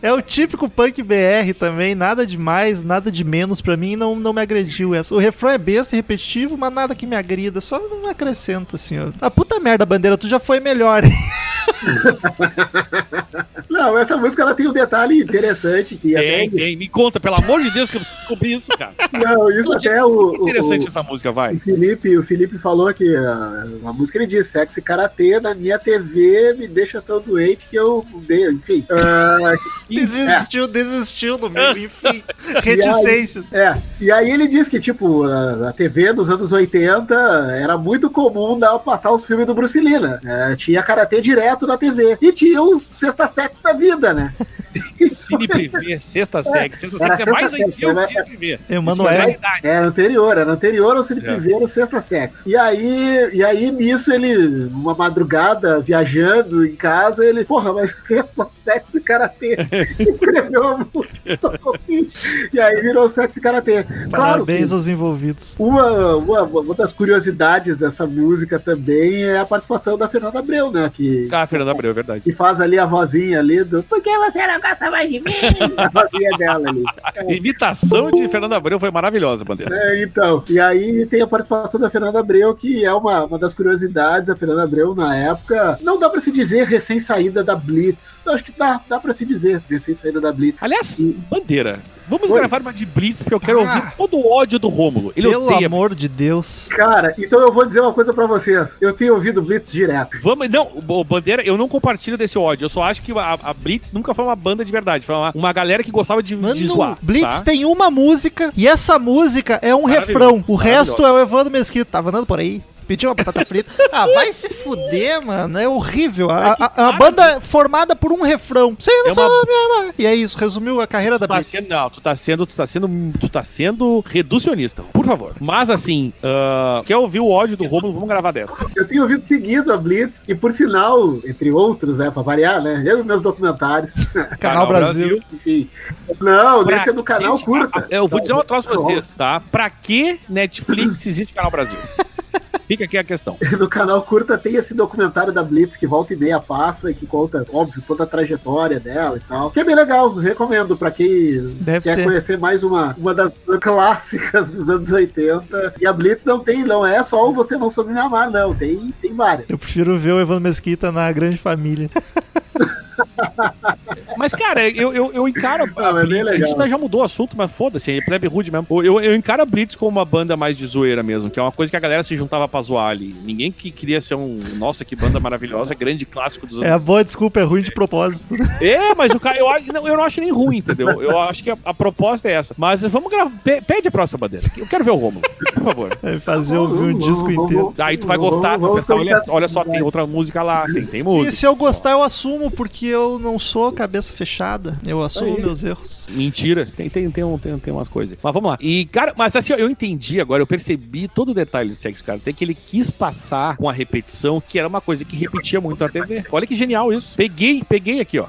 [SPEAKER 2] É o típico punk BR também, nada de mais, nada de menos pra mim, não, não me agrediu essa. O refrão é besta e repetitivo, mas nada que me agrida, só não acrescenta assim. ó. A puta merda, bandeira, tu já foi melhor. (laughs)
[SPEAKER 4] Não, essa música ela tem um detalhe interessante que
[SPEAKER 3] Tem,
[SPEAKER 4] até.
[SPEAKER 3] tem. Me conta, pelo amor de Deus, que eu preciso descobrir isso, cara.
[SPEAKER 4] Não, isso até é o.
[SPEAKER 3] Interessante
[SPEAKER 4] o-
[SPEAKER 3] essa música, vai.
[SPEAKER 4] O Felipe, o Felipe falou que a, a música ele diz sexo e karatê na minha TV me deixa tão doente que eu dei, enfim. Ah, (laughs)
[SPEAKER 2] desistiu, desistiu no meio, (laughs) enfim. Reticências.
[SPEAKER 4] é, e aí ele diz que, tipo, a, a TV dos anos 80 era muito comum dar, passar os filmes do Bruce Lee, né? É, tinha karatê direto na TV. E tinha os sexta sexo da vida, né? (laughs)
[SPEAKER 3] Cine Privé, sexta sex. Sexta
[SPEAKER 4] Era
[SPEAKER 3] sex é mais
[SPEAKER 4] sexta
[SPEAKER 3] antigo que
[SPEAKER 4] sex,
[SPEAKER 3] Cine Privé.
[SPEAKER 2] Emanuel.
[SPEAKER 3] É verdade.
[SPEAKER 4] Era anterior, era anterior ao Cine
[SPEAKER 3] É.
[SPEAKER 4] Privé, o Sexta Sex. E aí, e aí, nisso, ele, uma madrugada, viajando em casa, ele, porra, mas (laughs) fez só sexo e karatê. (laughs) Escreveu a música. e aí virou sexo e karatê. Claro
[SPEAKER 2] Parabéns
[SPEAKER 4] que
[SPEAKER 2] aos envolvidos.
[SPEAKER 4] uma, uma, uma das curiosidades dessa música também é a participação da Fernanda Abreu, né? Que,
[SPEAKER 3] Ah, Fernando Abreu, é verdade.
[SPEAKER 4] que faz ali a vozinha ali do Por que você não gosta mais de mim? A dela ali.
[SPEAKER 3] A imitação de Fernando Abreu foi maravilhosa, Bandeira.
[SPEAKER 4] É, então, e aí tem a participação da Fernanda Abreu, que é uma, uma das curiosidades. A Fernanda Abreu, na época, não dá pra se dizer recém-saída da Blitz. Eu acho que dá, dá pra se dizer recém-saída da Blitz.
[SPEAKER 3] Aliás, Bandeira, vamos
[SPEAKER 4] Oi.
[SPEAKER 3] gravar uma de Blitz, porque eu quero
[SPEAKER 2] Ah.
[SPEAKER 3] ouvir todo o ódio do Rômulo. Ele
[SPEAKER 2] Pelo
[SPEAKER 3] odeia.
[SPEAKER 2] amor de Deus.
[SPEAKER 4] Cara, então eu vou dizer uma coisa pra vocês. Eu tenho ouvido Blitz direto.
[SPEAKER 3] Vamos, não, o Bandeira, eu não compartilho desse ódio. Eu só acho que a, a Blitz nunca foi uma banda de verdade. Foi uma, uma galera que gostava de,
[SPEAKER 2] Mano,
[SPEAKER 3] de zoar.
[SPEAKER 2] Blitz
[SPEAKER 3] tá?
[SPEAKER 2] tem uma música e essa música é um refrão. O resto é o Evandro Mesquita. Tá andando por aí, pediu uma batata frita. Ah, (laughs) vai se fuder, mano. É horrível. A, a- a banda formada por um refrão. Você não
[SPEAKER 3] É uma-
[SPEAKER 2] amar. E é isso, resumiu a carreira da
[SPEAKER 3] tá
[SPEAKER 2] Blitz.
[SPEAKER 3] sendo, não, tu tá sendo, tu tá sendo, tu tá sendo reducionista, por favor. Mas assim, ah, quer ouvir o ódio do Romulo? Vamos gravar dessa.
[SPEAKER 4] Eu tenho ouvido seguido a Blitz, e por sinal, entre outros, né, pra variar, né, eu e meus documentários, (laughs)
[SPEAKER 2] Canal Brasil.
[SPEAKER 4] enfim. Não,
[SPEAKER 3] Pra-
[SPEAKER 4] nesse é no canal
[SPEAKER 3] Gente,
[SPEAKER 4] curta.
[SPEAKER 3] a- Eu vou dizer uma troço pra vocês, tá? Pra que Netflix existe Canal Brasil? (laughs) Fica aqui a questão. (laughs)
[SPEAKER 4] No canal curta tem esse documentário da Blitz que volta e meia passa e que conta, óbvio, toda a trajetória dela e tal. Que é bem legal, recomendo pra quem
[SPEAKER 2] Deve
[SPEAKER 4] quer
[SPEAKER 2] ser.
[SPEAKER 4] conhecer mais uma, uma das (laughs) clássicas dos anos 80. E a Blitz não tem, não é só o Você Não Soube Me Amar, não. Tem, tem várias.
[SPEAKER 2] Eu prefiro ver o Evandro Mesquita na grande família. (laughs)
[SPEAKER 3] Mas, cara, eu, eu, eu encaro.
[SPEAKER 4] Ah, mas é bem
[SPEAKER 3] a gente tá- já mudou o assunto, mas foda-se, é plebe rude mesmo. Eu, eu encaro a Blitz como uma banda mais de zoeira mesmo, que é uma coisa que a galera se juntava pra zoar ali. Ninguém que queria ser um. Nossa, que banda maravilhosa, grande clássico dos
[SPEAKER 2] É
[SPEAKER 3] anos.
[SPEAKER 2] a boa desculpa, é ruim de propósito.
[SPEAKER 3] É, mas o cara, eu, não, eu não acho nem ruim, entendeu? Eu acho que a, a proposta é essa. Mas vamos gravar. pe- Pede a próxima bandeira. Eu quero ver o Romulo, por favor.
[SPEAKER 2] É fazer ouvir um
[SPEAKER 4] Vamos,
[SPEAKER 2] disco
[SPEAKER 4] vamos,
[SPEAKER 2] inteiro.
[SPEAKER 4] vamos.
[SPEAKER 3] Aí tu vai
[SPEAKER 4] Vamos,
[SPEAKER 3] gostar,
[SPEAKER 4] vamos
[SPEAKER 3] pensar, olha, olha só, tem outra música lá, tem, tem
[SPEAKER 2] E
[SPEAKER 3] música.
[SPEAKER 2] se eu gostar, eu assumo, porque eu não sou cabeça fechada. Eu assumo
[SPEAKER 3] Aí.
[SPEAKER 2] meus erros.
[SPEAKER 3] Mentira, tem, tem, tem, um- tem, tem umas coisas. Mas vamos lá. E, cara, mas assim, ó, eu entendi agora, eu percebi todo o detalhe do sexo, cara. Tem que ele quis passar com a repetição, que era uma coisa que repetia muito na TV. Olha que genial isso. Peguei, peguei aqui, ó.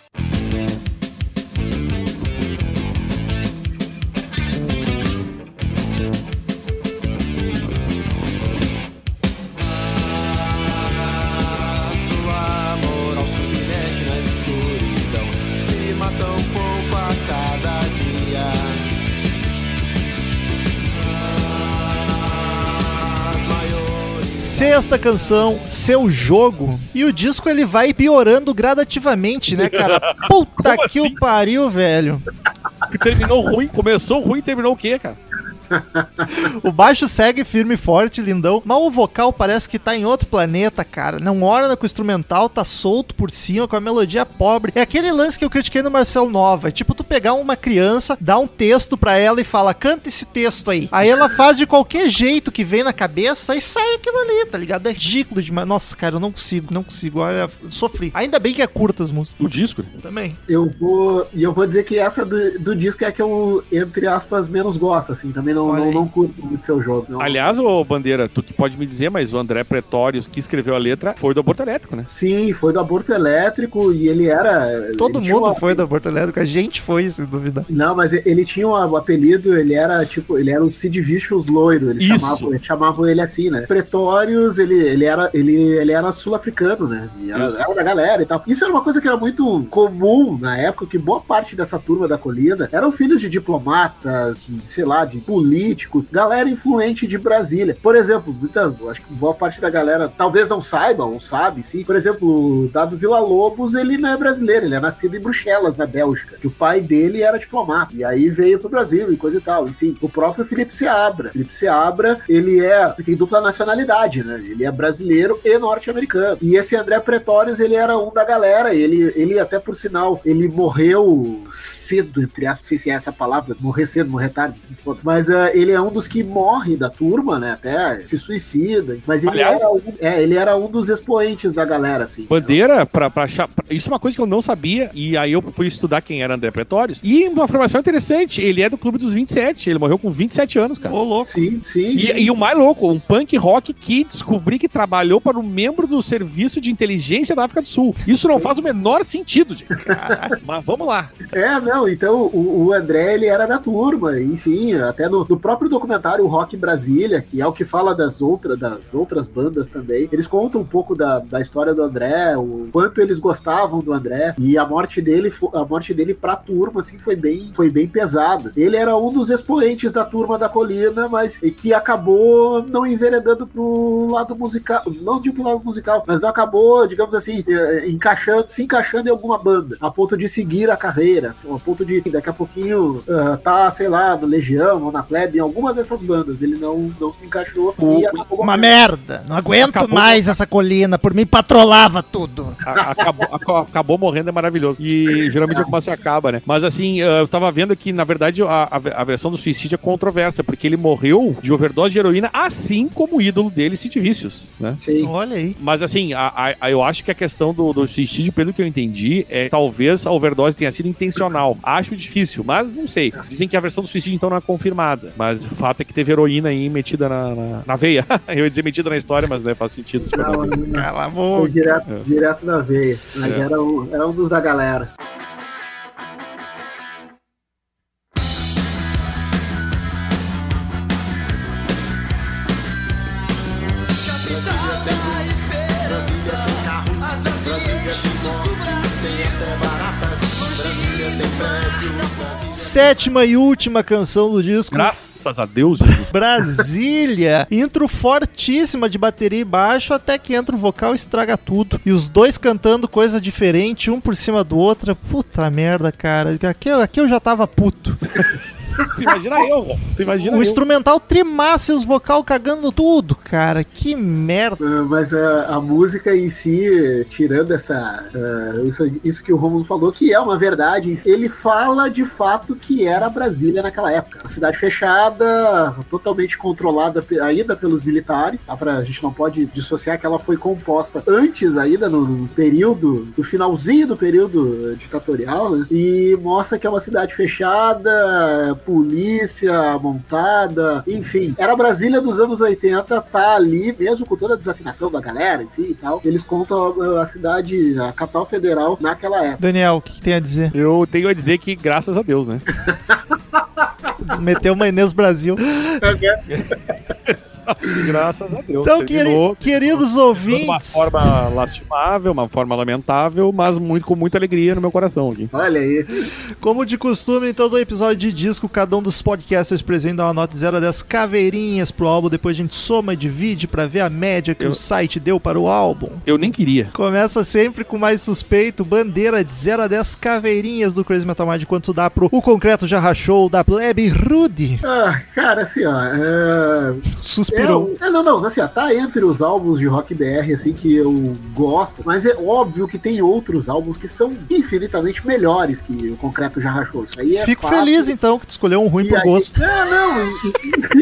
[SPEAKER 2] Sexta canção, Seu Jogo. E o disco ele vai piorando gradativamente, né, cara? (laughs) Puta
[SPEAKER 3] Como
[SPEAKER 2] que
[SPEAKER 3] assim?
[SPEAKER 2] o pariu, velho.
[SPEAKER 3] Que terminou ruim, começou ruim, terminou o quê, cara? (laughs)
[SPEAKER 2] O baixo segue firme e forte, lindão, mas o vocal parece que tá em outro planeta, cara. Não orna com o instrumental, tá solto por cima, com a melodia pobre. É aquele lance que eu critiquei no Marcel Nova. É tipo tu pegar uma criança, dar um texto pra ela e fala, canta esse texto aí. Aí ela faz de qualquer jeito que vem na cabeça e sai aquilo ali, tá ligado? É ridículo demais. Nossa, cara, eu não consigo, não consigo. Olha, sofri. Ainda bem que é curta as músicas.
[SPEAKER 3] O disco.
[SPEAKER 2] Também.
[SPEAKER 4] Eu vou. E eu vou dizer que essa do, do disco é a que eu, entre aspas, menos gosto, assim. Também não, Não,
[SPEAKER 2] aí.
[SPEAKER 4] não curto muito seu jogo. Não.
[SPEAKER 3] Aliás, ô Bandeira, tu que pode me dizer, mas o André Pretórios, que escreveu a letra, foi do Aborto Elétrico, né?
[SPEAKER 4] Sim, foi do aborto elétrico e ele era.
[SPEAKER 2] Todo
[SPEAKER 4] ele
[SPEAKER 2] mundo
[SPEAKER 4] uma-
[SPEAKER 2] foi da Porto Elétrico, a gente foi, sem dúvida.
[SPEAKER 4] Não, mas ele tinha um apelido, ele era tipo, ele era o Sid Vicious loiro, eles
[SPEAKER 3] Isso.
[SPEAKER 4] chamavam, eles chamavam ele assim, né? Pretórios, ele, ele era ele, ele era sul-africano, né? E era,
[SPEAKER 3] Isso.
[SPEAKER 4] era da galera e tal. Isso era uma coisa que era muito comum na época, que boa parte dessa turma da colina eram filhos de diplomatas, de, sei lá, de políticos, galera influente de Brasília. Por exemplo, eu acho que boa parte da galera talvez não saiba ou sabe, enfim. Por exemplo, o Dado Vila Lobos, ele não é brasileiro, ele é nascido em Bruxelas, na Bélgica. Que o pai dele era diplomata. E aí veio pro Brasil e coisa e tal. Enfim, o próprio Felipe Seabra. Felipe Seabra, ele é. tem dupla nacionalidade, né? Ele é brasileiro e norte-americano. E esse André Pretórios, ele era um da galera. Ele, ele até por sinal, ele morreu cedo, entre aspas, não sei se é essa palavra, morrer cedo, morrer tarde, mas eh, ele é um dos que morre da turma, né? Até se suicida. Mas ele,
[SPEAKER 3] Aliás-
[SPEAKER 4] era um, é, ele era um dos expoentes da galera, assim.
[SPEAKER 3] Bandeira, pra, pra achar. pra- Isso é uma coisa que eu não sabia, e aí eu fui estudar quem era André Pretórios. E uma informação interessante: ele é do Clube dos 27, ele morreu com 27 anos, cara.
[SPEAKER 2] Ô, louco.
[SPEAKER 4] Sim, sim. sim.
[SPEAKER 3] E, e o mais louco, um punk rock que descobri que trabalhou para um membro do Serviço de Inteligência da África do Sul. Isso não faz o menor sentido, gente. Mas vamos lá.
[SPEAKER 4] É, não, então o, o André, ele era da turma, enfim, até no, no próprio documentário Rock Brasília, que é o que fala das, outra, das outras bandas também, eles contam um pouco da, da história do André, o quanto eles gostavam do André, e a morte dele, a morte dele pra turma, assim, foi bem, foi bem pesada. Ele era um dos expoentes da turma da colina, mas que acabou não enveredando pro lado musical, não digo pro lado musical, mas acabou, digamos assim, eh, encaixando, se encaixando em alguma banda, a ponto de seguir a carreira, a ponto de daqui a pouquinho ah, tá, sei lá, no Legião ou na plebe, em alguma dessas bandas. Ele não, não se encaixou
[SPEAKER 3] O-
[SPEAKER 4] e acabou
[SPEAKER 2] Uma merda. Não aguento
[SPEAKER 3] Acabou.
[SPEAKER 2] mais essa colina. Por mim, patrolava tudo.
[SPEAKER 3] A- acabou, aca- acabou morrendo é maravilhoso. E geralmente é como se acaba, né? Mas assim, eh, eu tava vendo que, na verdade, a, a, versão do suicídio é controversa, porque ele morreu de overdose de heroína, assim como o ídolo dele, Sid Vicious, né?
[SPEAKER 4] Sim.
[SPEAKER 2] Olha aí.
[SPEAKER 3] Mas assim, a- a- a- eu acho que a questão do, do suicídio, pelo que eu entendi, é talvez a overdose tenha sido intencional. Acho difícil, mas não sei. Dizem que a versão do suicídio então não é confirmada. Mas o fato é que teve heroína aí metida na, na, na veia. (laughs) eu ia dizer metida na história, mas né, faz sentido.
[SPEAKER 4] Não,
[SPEAKER 2] Cala a boca.
[SPEAKER 4] direto,
[SPEAKER 3] É.
[SPEAKER 4] direto na veia. Mas
[SPEAKER 3] É.
[SPEAKER 4] era, um, era um dos da galera.
[SPEAKER 1] Capital da esperança.
[SPEAKER 2] Sétima e última canção do disco.
[SPEAKER 3] Graças a Deus, Jesus.
[SPEAKER 2] Brasília. Intro fortíssima de bateria e baixo, até que entra o vocal e estraga tudo. E os dois cantando coisa diferente, um por cima do outro. Puta merda, cara. Aqui, aqui eu já tava puto. (laughs)
[SPEAKER 3] Tu imagina eu, Ron. Tu imagina
[SPEAKER 2] O
[SPEAKER 3] eu.
[SPEAKER 2] instrumental trimasse os vocal cagando tudo, cara. Que merda.
[SPEAKER 4] Ah, Mas a, a música em si, tirando essa. ah, isso, isso que o Romulo falou, que é uma verdade, ele fala de fato que era Brasília naquela época. Uma cidade fechada, totalmente controlada ainda pelos militares. Tá? Pra, a gente não pode dissociar que ela foi composta antes ainda, no, no período, no finalzinho do período ditatorial, né? E mostra que é uma cidade fechada, polícia montada, enfim. Era a Brasília dos anos 80, tá ali, mesmo com toda a desafinação da galera, enfim e tal. Eles contam a, a cidade, a capital federal naquela época.
[SPEAKER 2] Daniel, o que, que tem a dizer?
[SPEAKER 3] Eu tenho a dizer que graças a Deus, né? (laughs)
[SPEAKER 2] Meteu uma Inês Brasil. (laughs)
[SPEAKER 3] graças a Deus.
[SPEAKER 2] Então,
[SPEAKER 3] Terminou
[SPEAKER 2] queridos
[SPEAKER 3] de uma
[SPEAKER 2] ouvintes.
[SPEAKER 3] forma lastimável, uma forma lamentável, mas muito, com muita alegria no meu coração aqui.
[SPEAKER 4] Olha aí.
[SPEAKER 2] Como de costume, em todo episódio de disco, cada um dos podcasters presente dá uma nota de 0 a 10 caveirinhas pro álbum. Depois a gente soma e divide pra ver a média que
[SPEAKER 3] Eu-
[SPEAKER 2] o site deu para o álbum.
[SPEAKER 3] Eu nem queria.
[SPEAKER 2] Começa sempre com mais suspeito, bandeira de 0 a 10 caveirinhas do Crazy Metal Mind, quanto dá pro O Concreto Já Rachou, da Plebe Rude.
[SPEAKER 4] Ah, cara, assim, ó. É...
[SPEAKER 2] Suspirou.
[SPEAKER 4] É, é, não, não, assim, ó, tá entre os álbuns de rock BR, assim, que eu gosto, mas é óbvio que tem outros álbuns que são infinitamente melhores que o Concreto já rachou. Isso aí é
[SPEAKER 2] Fico
[SPEAKER 4] fato.
[SPEAKER 2] feliz então que tu escolheu um ruim
[SPEAKER 4] E
[SPEAKER 2] por
[SPEAKER 4] aí-
[SPEAKER 2] gosto.
[SPEAKER 4] Não, não,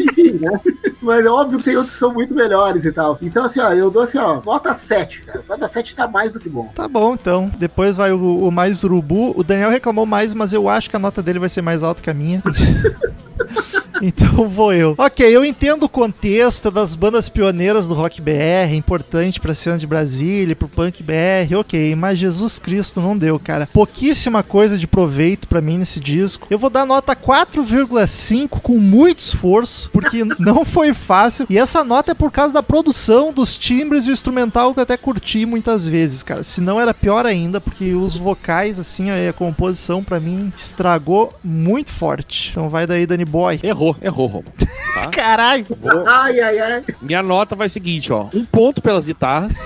[SPEAKER 4] enfim, né? Mas é óbvio que tem outros que são muito melhores e tal. Então, assim, ó, eu dou assim, ó, nota 7, cara. Nota 7 tá mais do que bom.
[SPEAKER 2] Tá bom, então. Depois vai o, o mais urubu. O Daniel reclamou mais, mas eu acho que a nota dele vai ser mais alta que a minha. (laughs) (laughs) Então vou eu. Ok, eu entendo o contexto das bandas pioneiras do rock BR, importante pra cena de Brasília, pro punk BR, ok, mas Jesus Cristo não deu, cara. Pouquíssima coisa de proveito pra mim nesse disco. Eu vou dar nota 4,5 com muito esforço, porque (laughs) não foi fácil. E essa nota é por causa da produção, dos timbres e o instrumental que eu até curti muitas vezes, cara. Se não era pior ainda, porque os vocais, assim, a composição pra mim estragou muito forte. Então vai daí, Danny Boy.
[SPEAKER 3] Errou, errou, Romo. (laughs) Tá?
[SPEAKER 2] Caralho!
[SPEAKER 3] Vou-
[SPEAKER 4] Ai, ai, ai.
[SPEAKER 3] Minha nota vai seguinte, ó. Um ponto pelas guitarras.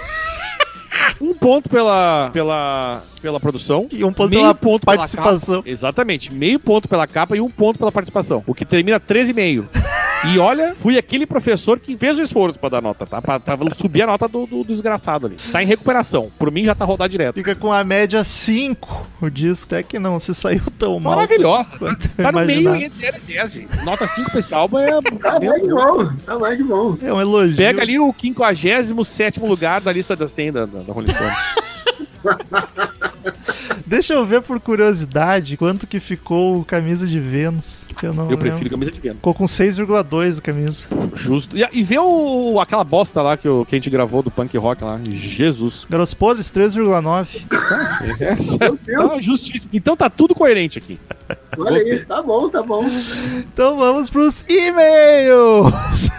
[SPEAKER 3] Um ponto pela, pela, pela produção.
[SPEAKER 2] E um ponto
[SPEAKER 3] meio
[SPEAKER 2] pela
[SPEAKER 3] ponto pela
[SPEAKER 2] participação.
[SPEAKER 3] capa. Exatamente. Meio ponto pela capa e um ponto pela participação. O que termina 13,5. E olha, fui aquele professor que fez o esforço pra dar nota, tá? Pra, pra subir a nota do, do desgraçado ali. Tá em recuperação. Por mim já tá rodado direto.
[SPEAKER 2] Fica com a média 5 o disco. Até que não, se saiu tão mal.
[SPEAKER 3] Maravilhosa. Tá no meio
[SPEAKER 2] imaginava.
[SPEAKER 3] entre 0 e 10, gente. Nota 5 pra esse álbum é. (laughs)
[SPEAKER 4] Tá mais de bom. Tá mais de bom.
[SPEAKER 2] É um elogio.
[SPEAKER 3] Pega ali o 57 lugar da lista da 100 da, da, da Rolling Stone. (laughs) (laughs)
[SPEAKER 2] Deixa eu ver por curiosidade quanto que ficou o camisa de Vênus. Eu, não
[SPEAKER 3] Eu prefiro camisa de Vênus.
[SPEAKER 2] Ficou com 6,2 o camisa.
[SPEAKER 3] Justo. E, e vê o, aquela bosta lá que, o, que a gente gravou do punk rock lá. Jesus.
[SPEAKER 2] Garotos Podres, 3,9.
[SPEAKER 3] É, tá justíssimo. Então tá tudo coerente aqui.
[SPEAKER 4] Olha
[SPEAKER 3] Gostei.
[SPEAKER 4] aí, tá bom, tá bom.
[SPEAKER 2] Então vamos pros e-mails.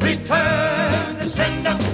[SPEAKER 1] Return to sender.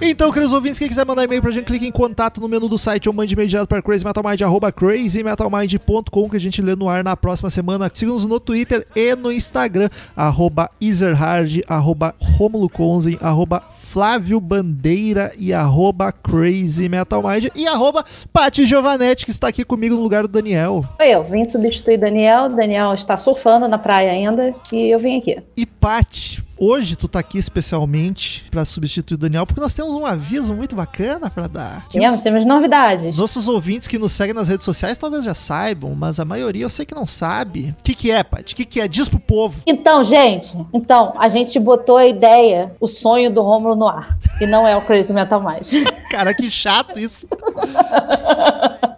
[SPEAKER 2] Então, queridos ouvintes, quem quiser mandar e-mail pra gente, clique em contato no menu do site ou mande e-mail direto para crazymetalmind, arroba crazymetalmind.com que a gente lê no ar na próxima semana. Siga-nos no Twitter e no Instagram, arroba Ezerhard, arroba Romulo Conzen, arroba Flávio Bandeira e arroba crazymetalmind e arroba Pati Giovanetti, que está aqui comigo no lugar do Daniel.
[SPEAKER 5] Oi, eu vim substituir Daniel. Daniel está surfando na praia ainda e eu vim aqui.
[SPEAKER 2] E Pati, hoje tu tá aqui especialmente para substituir o Daniel, porque nós temos um aviso muito bacana para dar. Que
[SPEAKER 5] Temos, temos novidades.
[SPEAKER 2] Nossos ouvintes que nos seguem nas redes sociais talvez já saibam, mas a maioria eu sei que não sabe. O que, que é, Paty? O que, que é? Diz pro povo.
[SPEAKER 5] Então, gente, então, a gente botou a ideia, o sonho do Rômulo no ar. E não é o Crazy Metal Mais. (laughs)
[SPEAKER 2] Cara, que chato isso. (laughs)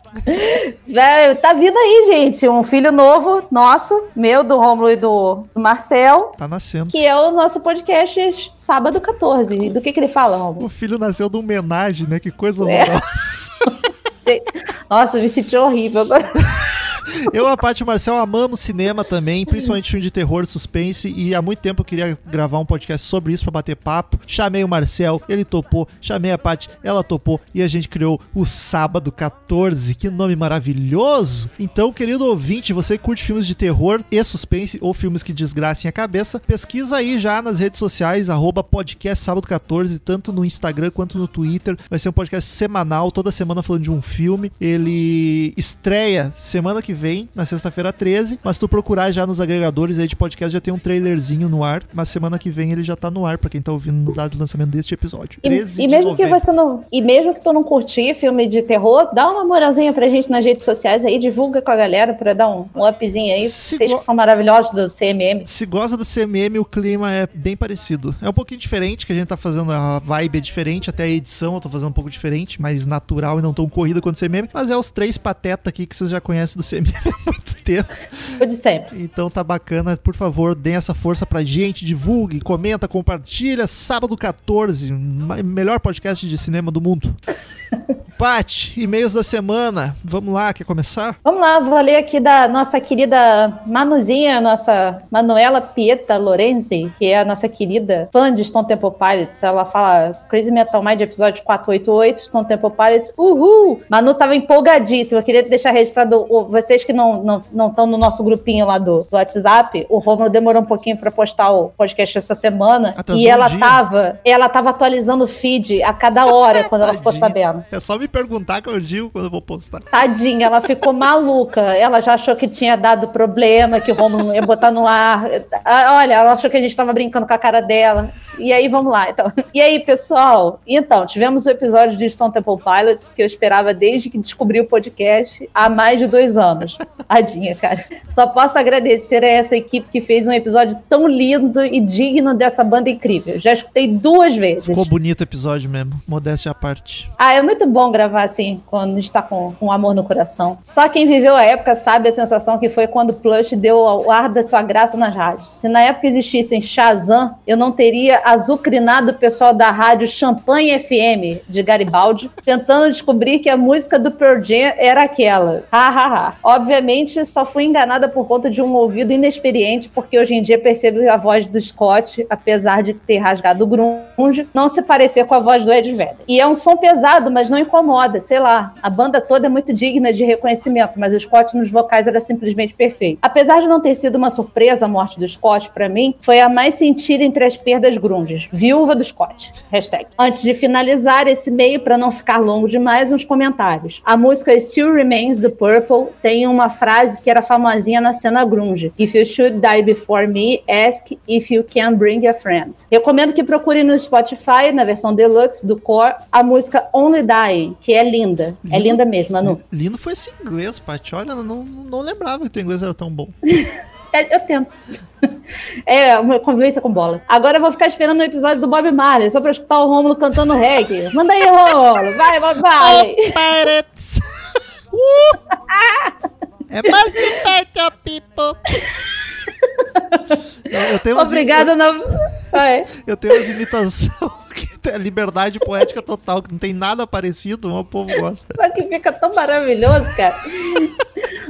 [SPEAKER 5] Velho, tá vindo aí, gente, um filho novo nosso, meu, do Rômulo e do, do Marcel,
[SPEAKER 2] Tá nascendo.
[SPEAKER 5] que é o nosso podcast Sábado 14. E do que que ele fala, Rômulo?
[SPEAKER 2] O filho nasceu de homenagem, né? Que coisa
[SPEAKER 5] É.
[SPEAKER 2] horrorosa. (laughs)
[SPEAKER 5] Gente, Nossa, me senti horrível agora. (laughs)
[SPEAKER 2] Eu, a Paty e o Marcel amamos cinema também, principalmente filme de terror, suspense, e há muito tempo eu queria gravar um podcast sobre isso pra bater papo. Chamei o Marcel, ele topou, chamei a Paty, ela topou, e a gente criou o Sábado 14. Que nome maravilhoso! Então, querido ouvinte, você curte filmes de terror e suspense ou filmes que desgracem a cabeça, pesquisa aí já nas redes sociais, arroba podcast sábado 14, tanto no Instagram quanto no Twitter. Vai ser um podcast semanal, toda semana falando de um filme. Ele estreia semana que vem, na sexta-feira 13, mas se tu procurar já nos agregadores aí de podcast, já tem um trailerzinho no ar, mas semana que vem ele já tá no ar, pra quem tá ouvindo no dado de lançamento deste episódio.
[SPEAKER 5] E,
[SPEAKER 2] 13
[SPEAKER 5] e mesmo que você não, e mesmo que tu não curtir filme de terror, dá uma moralzinha pra gente nas redes sociais aí, divulga com a galera pra dar um, um upzinho aí.
[SPEAKER 2] Se
[SPEAKER 5] Vocês
[SPEAKER 2] go-
[SPEAKER 5] que são maravilhosos do CMM.
[SPEAKER 2] Se gosta do CMM, o clima é bem parecido. É um pouquinho diferente, que a gente tá fazendo, a vibe é diferente, até a edição eu tô fazendo um pouco diferente, mais natural e não tão corrida quanto o CMM, mas é os três pateta aqui que vocês já conhecem do CMM (laughs) há muito tempo.
[SPEAKER 5] Foi de sempre.
[SPEAKER 2] Então tá bacana, por favor, deem essa força pra gente, divulgue, comenta, compartilha. Sábado 14, ma- melhor podcast de cinema do mundo. (laughs) Pat, e-mails da semana. Vamos lá, quer começar?
[SPEAKER 5] Vamos lá, vou ler aqui da nossa querida Manuzinha, nossa Manuela Pieta Lorenzi, que é a nossa querida fã de Stone Temple Pilots. Ela fala Crazy Metal Mind, episódio 488, Stone Temple Pilots, uhul! Manu tava empolgadíssima, eu queria deixar registrado, o- vocês que não estão não, estão no nosso grupinho lá do, do WhatsApp, o Romulo demorou um pouquinho para postar o podcast essa semana,
[SPEAKER 2] Atrasou
[SPEAKER 5] e
[SPEAKER 2] um
[SPEAKER 5] ela
[SPEAKER 2] dia.
[SPEAKER 5] tava, ela tava atualizando o feed a cada hora quando ela ficou (laughs) sabendo.
[SPEAKER 2] É só me perguntar que eu digo quando eu vou postar.
[SPEAKER 5] Tadinha, ela ficou maluca. Ela já achou que tinha dado problema, que o Romulo não ia botar no ar. Ah, Olha, ela achou que a gente estava brincando com a cara dela. E aí, vamos lá, então. E aí, pessoal? Então, tivemos o episódio de Stone Temple Pilots, que eu esperava desde que descobri o podcast há mais de dois anos. Tadinha, cara. Só posso agradecer a essa equipe que fez um episódio tão lindo e digno dessa banda incrível. Já escutei duas vezes.
[SPEAKER 2] Ficou bonito o episódio mesmo, modéstia à parte.
[SPEAKER 5] Ah, é muito bom gravar assim, quando a gente tá com, com amor no coração. Só quem viveu a época sabe a sensação que foi quando o Plush deu o ar da sua graça nas rádios. Se na época existissem Shazam, eu não teria azucrinado o pessoal da rádio Champagne FM de Garibaldi, tentando descobrir que a música do Pearl Jam era aquela. Ha, ha, ha. Obviamente, só fui enganada por conta de um ouvido inexperiente, porque hoje em dia percebo a voz do Scott, apesar de ter rasgado o grunge, não se parecer com a voz do Ed Vedder. E é um som pesado, mas não incomoda, sei lá. A banda toda é muito digna de reconhecimento, mas o Scott nos vocais era simplesmente perfeito. Apesar de não ter sido uma surpresa a morte do Scott, pra mim, foi a mais sentida entre as perdas grunges. Viúva do Scott. Hashtag. Antes de finalizar esse meio, pra não ficar longo demais, uns comentários. A música Still Remains do Purple tem uma frase que era famosinha na cena grunge. If you should die before me, ask if you can bring a friend. Recomendo que procure no Spotify, na versão deluxe do Core, a música Only Die, que é linda. É
[SPEAKER 2] Lindo.
[SPEAKER 5] linda mesmo, Manu.
[SPEAKER 2] Lindo foi esse inglês, Paty. Olha, não, não lembrava que teu inglês era tão bom. (laughs)
[SPEAKER 5] É, eu tento. (laughs) É, uma convivência com bola. Agora eu vou ficar esperando o episódio do Bob Marley, só pra escutar o Rômulo cantando reggae. Manda aí, Rômulo. Vai, Bob Marley.
[SPEAKER 2] Oh! (laughs) (laughs) uh! Emancipate your people! Eu, eu tenho umas,
[SPEAKER 5] Obrigada. Na... (laughs) Vai.
[SPEAKER 2] Eu tenho umas imitações a liberdade poética total, que não tem nada parecido, mas o povo gosta.
[SPEAKER 5] Só que fica tão maravilhoso, cara.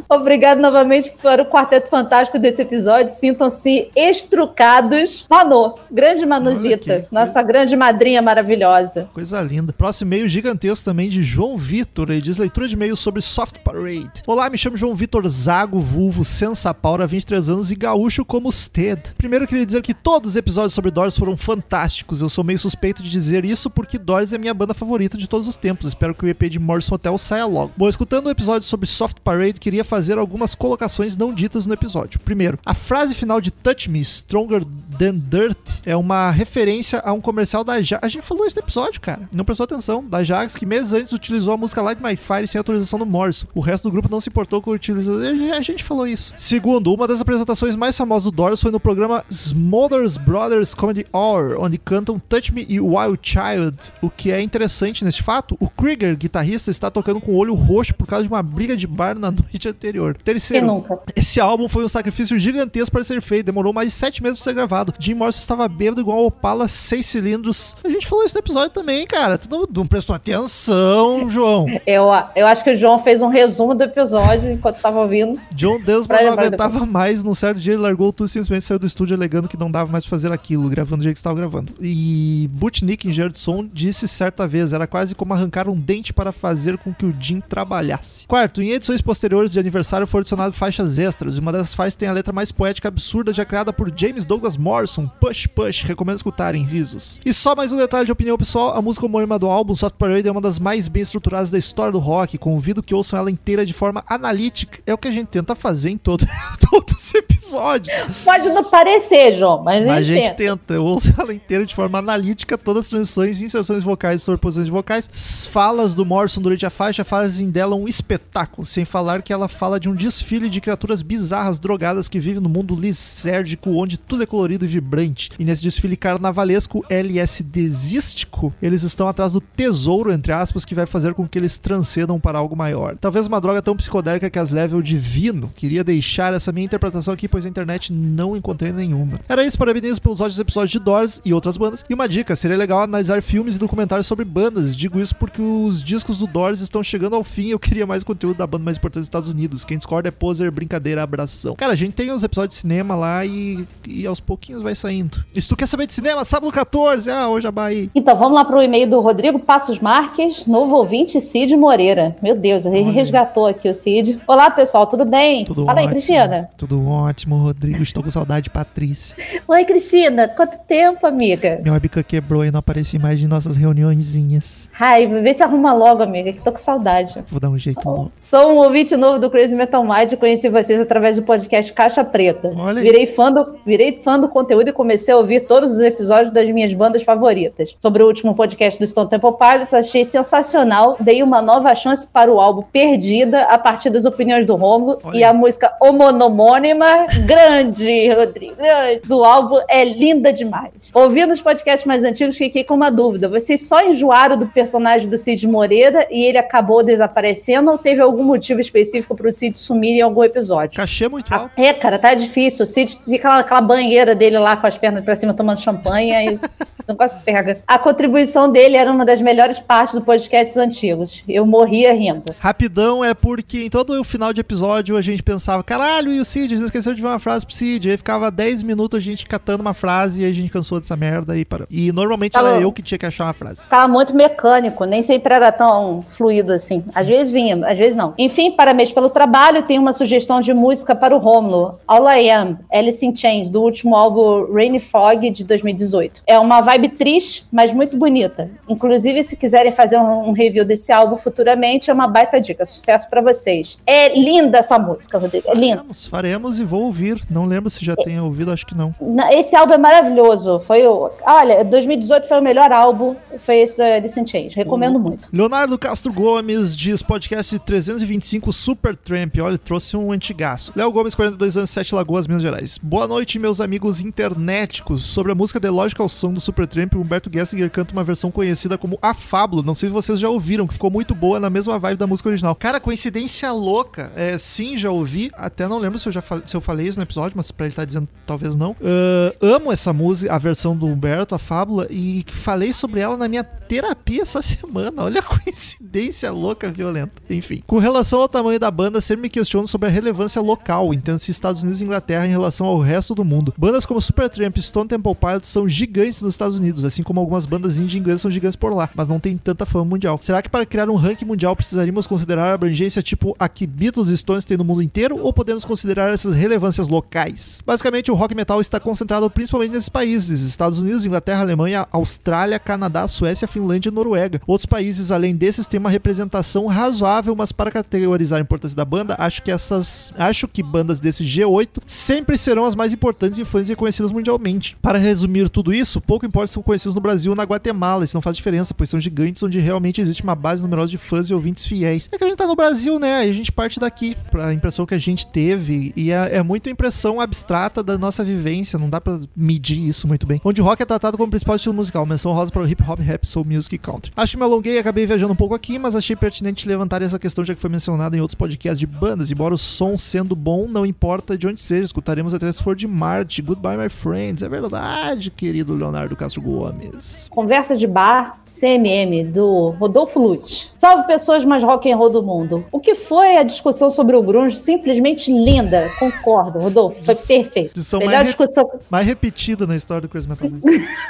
[SPEAKER 5] Obrigado novamente para o quarteto fantástico desse episódio. Sintam-se estrucados. Manu, grande Manuzita, nossa grande madrinha maravilhosa.
[SPEAKER 2] Coisa linda. Próximo e-mail gigantesco também de João Vitor. Ele diz leitura de e-mails sobre Soft Parade. Olá, me chamo João Vitor Zago, vulvo, Sensa Paura, 23 anos e gaúcho como Sted. Primeiro eu queria dizer que todos os episódios sobre Doors foram fantásticos. Eu sou meio suspeito de dizer isso porque Doors é minha banda favorita de todos os tempos. Espero que o EP de Morrison Hotel saia logo. Bom, escutando o episódio sobre Soft Parade, queria fazer algumas colocações não ditas no episódio. Primeiro, a frase final de Touch Me, Stronger Than Dirt, é uma referência a um comercial da Jax. A gente falou isso no episódio, cara. Não prestou atenção. Da Jax, que meses antes utilizou a música Light My Fire sem autorização do Morrison. O resto do grupo não se importou com a utilização. A gente falou isso. Segundo, uma das apresentações mais famosas do Doors foi no programa Smothers Brothers Comedy Hour, onde cantam Touch Me e Wild Child. O que é interessante neste fato, o Krieger, guitarrista, está tocando com o olho roxo por causa de uma briga de bar na (laughs) noite anterior. Terceiro, esse álbum foi um sacrifício gigantesco para ser feito, demorou mais de sete meses para ser gravado. Jim Morrison estava bêbado igual Opala, seis cilindros. A gente falou isso no episódio também, cara. Tu não, não prestou atenção, João.
[SPEAKER 5] Eu, eu acho que o João fez um resumo do episódio enquanto estava ouvindo.
[SPEAKER 2] John
[SPEAKER 5] Vai
[SPEAKER 2] não aguentava mais. Num certo dia ele largou tudo e simplesmente saiu do estúdio alegando que não dava mais pra fazer aquilo, gravando do jeito que estava gravando. E Butnick, engenheiro de som, disse certa vez: era quase como arrancar um dente para fazer com que o Jim trabalhasse. Quarto, em edições posteriores de aniversário foram adicionadas faixas extras. E uma dessas faixas tem a letra mais poética absurda já criada por James Douglas Morrison. Push Push, recomendo escutarem, risos. E só mais um detalhe de opinião pessoal: a música homônima do álbum, Soft Parade, é uma das mais bem estruturadas da história do rock. Convido que ouçam ela inteira de forma analítica. É o que a gente tenta fazer em todo, (laughs) todos os episódios.
[SPEAKER 5] Pode não parecer, João, mas,
[SPEAKER 2] Mas a
[SPEAKER 5] gente tenta.
[SPEAKER 2] tenta. Eu ouço ela inteira de forma analítica, todas as transições, inserções vocais e sobreposições de vocais. Falas do Morrison durante a faixa fazem dela um espetáculo, sem falar que ela fala de um desfile de criaturas bizarras, drogadas que vivem no mundo lisérgico, onde tudo é colorido e vibrante. E nesse desfile carnavalesco LSDístico, eles estão atrás do tesouro, entre aspas, que vai fazer com que eles transcendam para algo maior. Talvez uma droga tão psicodélica que as leve ao divino. Queria deixar essa minha interpretação aqui, pois a internet não encontrei nenhuma. Era isso, parabenizo pelos ótimos episódios de Doors e outras bandas. E uma dica, seria legal analisar filmes e documentários sobre bandas. Digo isso porque os discos do Doors estão chegando ao fim e eu queria mais conteúdo da banda mais importante dos Estados Unidos. Quem discorda é poser, brincadeira, abração. Cara, a gente tem os episódios de cinema lá e, e aos pouquinhos vai saindo. E se tu quer saber de cinema, sábado 14, ah, hoje a Bahia.
[SPEAKER 5] Então, vamos lá para o e-mail do Rodrigo Passos Marques, novo ouvinte Cid Moreira. Meu Deus, ele
[SPEAKER 2] Olha.
[SPEAKER 5] resgatou aqui o Cid. Olá, pessoal, tudo bem?
[SPEAKER 2] Tudo
[SPEAKER 5] Fala
[SPEAKER 2] ótimo.
[SPEAKER 5] aí, Cristina.
[SPEAKER 2] Tudo ótimo, Rodrigo. Estou com saudade de Patrícia. (laughs)
[SPEAKER 5] Oi, Cristina. Quanto tempo, amiga?
[SPEAKER 2] Minha webcam quebrou e não apareci mais de nossas reuniõezinhas.
[SPEAKER 5] Ai, vê se arruma logo, amiga, que tô com saudade.
[SPEAKER 2] Vou dar um jeito louco.
[SPEAKER 5] Sou um ouvinte novo do Crazy Metal Mind e conheci vocês através do podcast Caixa Preta.
[SPEAKER 2] Olha aí.
[SPEAKER 5] Virei fã, do, virei fã do conteúdo e comecei a ouvir todos os episódios das minhas bandas favoritas. Sobre o último podcast do Stone Temple Pilots, achei sensacional. Dei uma nova chance para o álbum Perdida, a partir das opiniões do Romulo.
[SPEAKER 2] Olha
[SPEAKER 5] E a música homonônima, grande, Rodrigo, do álbum é linda demais. Ouvindo os podcasts mais antigos, fiquei com uma dúvida. Vocês só enjoaram do personagem do Cid Moreira e ele acabou desaparecendo ou teve algum motivo específico para o Cid sumir em algum episódio?
[SPEAKER 2] Cachê é muito alto.
[SPEAKER 5] É, cara, tá difícil. O Cid fica lá naquela banheira dele lá com as pernas pra cima tomando champanhe e o negócio pega. A contribuição dele era uma das melhores partes do podcast antigos. Eu morria rindo.
[SPEAKER 2] Rapidão é porque em todo o final de episódio a gente pensava, caralho, e o Cid? A gente esqueceu de ver uma frase pro Cid. Aí ficava 10 minutos a gente catando uma frase e a gente cansou dessa merda e parou. E normalmente
[SPEAKER 5] Tá
[SPEAKER 2] era
[SPEAKER 5] bom.
[SPEAKER 2] eu que tinha que achar uma frase.
[SPEAKER 5] Ficava muito mecânico, nem sempre era tão fluido assim. Às vezes vinha, às vezes não. Enfim, parabéns pelo trabalho. Tem uma sugestão de música para o Romulo. All I Am, Alice in Chains, do último álbum Rainy Fog de 2018. É uma vibe triste, mas muito bonita. Inclusive, se quiserem fazer um, um review desse álbum futuramente, é uma baita dica. Sucesso para vocês. É linda essa música, Rodrigo. É linda.
[SPEAKER 2] Faremos, faremos e vou ouvir. Não lembro se já tenha ouvido, acho que não.
[SPEAKER 5] Esse álbum é maravilhoso. Foi o. Olha, 2018 foi o melhor álbum. Foi esse da in Chains. Recomendo muito.
[SPEAKER 2] Leonardo Castro Gomes diz podcast 325 Super Tramp. Olha, trouxe um antigaço. Léo Gomes, 42 anos, 7 Lagoas, Minas Gerais. Boa noite, meus amigos internéticos. Sobre a música The Logical Song do Super Tramp, o Humberto Gessinger canta uma versão conhecida como A Fábula. Não sei se vocês já ouviram, que ficou muito boa na mesma vibe da música original. Cara, coincidência louca. É, sim, já ouvi. Até não lembro se eu já se eu falei isso no episódio, mas pra ele estar dizendo talvez não. Ah, amo essa música, a versão do Humberto, A Fábula, e falei sobre ela na minha terapia essa (laughs) semana. Olha a coincidência louca, violenta. Enfim, com relação ao tamanho da banda, sempre me questiono sobre a relevância local, entendo-se Estados Unidos e Inglaterra em relação ao resto do mundo. Bandas como Supertramp e Stone Temple Pilots são gigantes nos Estados Unidos, assim como algumas bandas indie inglesas são gigantes por lá, mas não tem tanta fama mundial. Será que para criar um ranking mundial precisaríamos considerar a abrangência tipo a que Beatles e Stones têm no mundo inteiro ou podemos considerar essas relevâncias locais? Basicamente, o rock metal está concentrado principalmente nesses países: Estados Unidos, Inglaterra, Alemanha, Austrália, Canadá, Suécia, Finlândia e Noruega. Outros países além desses têm uma representação razoável, mas para categorizar a importância da banda, acho que essas, acho que bandas desse G8 sempre serão as mais importantes, influentes e reconhecidas mundialmente. Para resumir tudo isso, pouco importa são conhecidos no Brasil ou na Guatemala, isso não faz diferença, pois são gigantes onde realmente existe uma base numerosa de fãs e ouvintes fiéis. É que a gente tá no Brasil, né? Aí a gente parte daqui, pra impressão que a gente teve, e é, é muito impressão abstrata da nossa vivência, não dá pra medir isso muito bem. Onde rock é tratado como principal estilo musical, menção rosa para o hip hop, rap, soul music e country. Acho que me alonguei e acabei viajando um pouco aqui, mas achei pertinente levantar essa questão já que foi mencionada em outros podcasts de bandas. Embora o som sendo bom, não importa de onde seja, escutaremos até se for de Marte. Goodbye, my friends. É verdade, querido Leonardo Castro Gomes.
[SPEAKER 5] Conversa de bar, CMM, do Rodolfo Lutz. Salve pessoas mais rock and roll do mundo. O que foi a discussão sobre o grunge? Simplesmente linda. Concordo, Rodolfo. Foi perfeito.
[SPEAKER 2] Discussão
[SPEAKER 5] Melhor
[SPEAKER 2] mais, re-
[SPEAKER 5] discussão.
[SPEAKER 2] mais repetida na história do Crazy Metal. (laughs)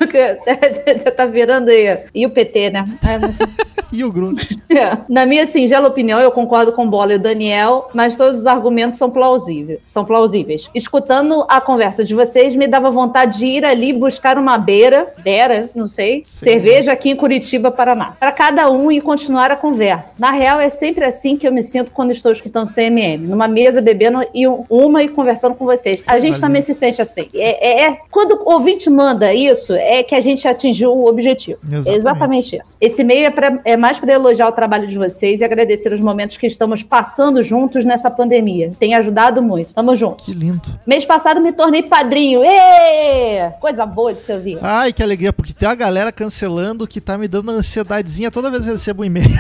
[SPEAKER 5] Você tá virando aí. E o PT, né? É, muito- (laughs)
[SPEAKER 2] E o grunge.
[SPEAKER 5] É. Na minha singela opinião, eu concordo com o Bola e o Daniel, mas todos os argumentos são plausíveis. São plausíveis. Escutando a conversa de vocês, me dava vontade de ir ali buscar uma beira, beira, não sei,
[SPEAKER 2] Sei.
[SPEAKER 5] cerveja aqui em Curitiba, Paraná, para cada um e continuar a conversa. Na real, é sempre assim que eu me sinto quando estou escutando CMM, numa mesa bebendo e um- uma e conversando com vocês. A gente também se sente assim. É, é- é- quando o ouvinte manda isso, é que a gente atingiu o objetivo.
[SPEAKER 2] Exatamente.
[SPEAKER 5] Exatamente isso. Esse e-mail é, pra- é mais para elogiar o trabalho de vocês e agradecer os momentos que estamos passando juntos nessa pandemia. Tem ajudado muito. Tamo junto.
[SPEAKER 2] Que lindo.
[SPEAKER 5] Mês passado me tornei padrinho. Ê! Coisa boa de se ouvir.
[SPEAKER 2] Ai, que alegria, porque tem uma galera cancelando que tá me dando ansiedadezinha toda vez que eu recebo um e-mail. (laughs)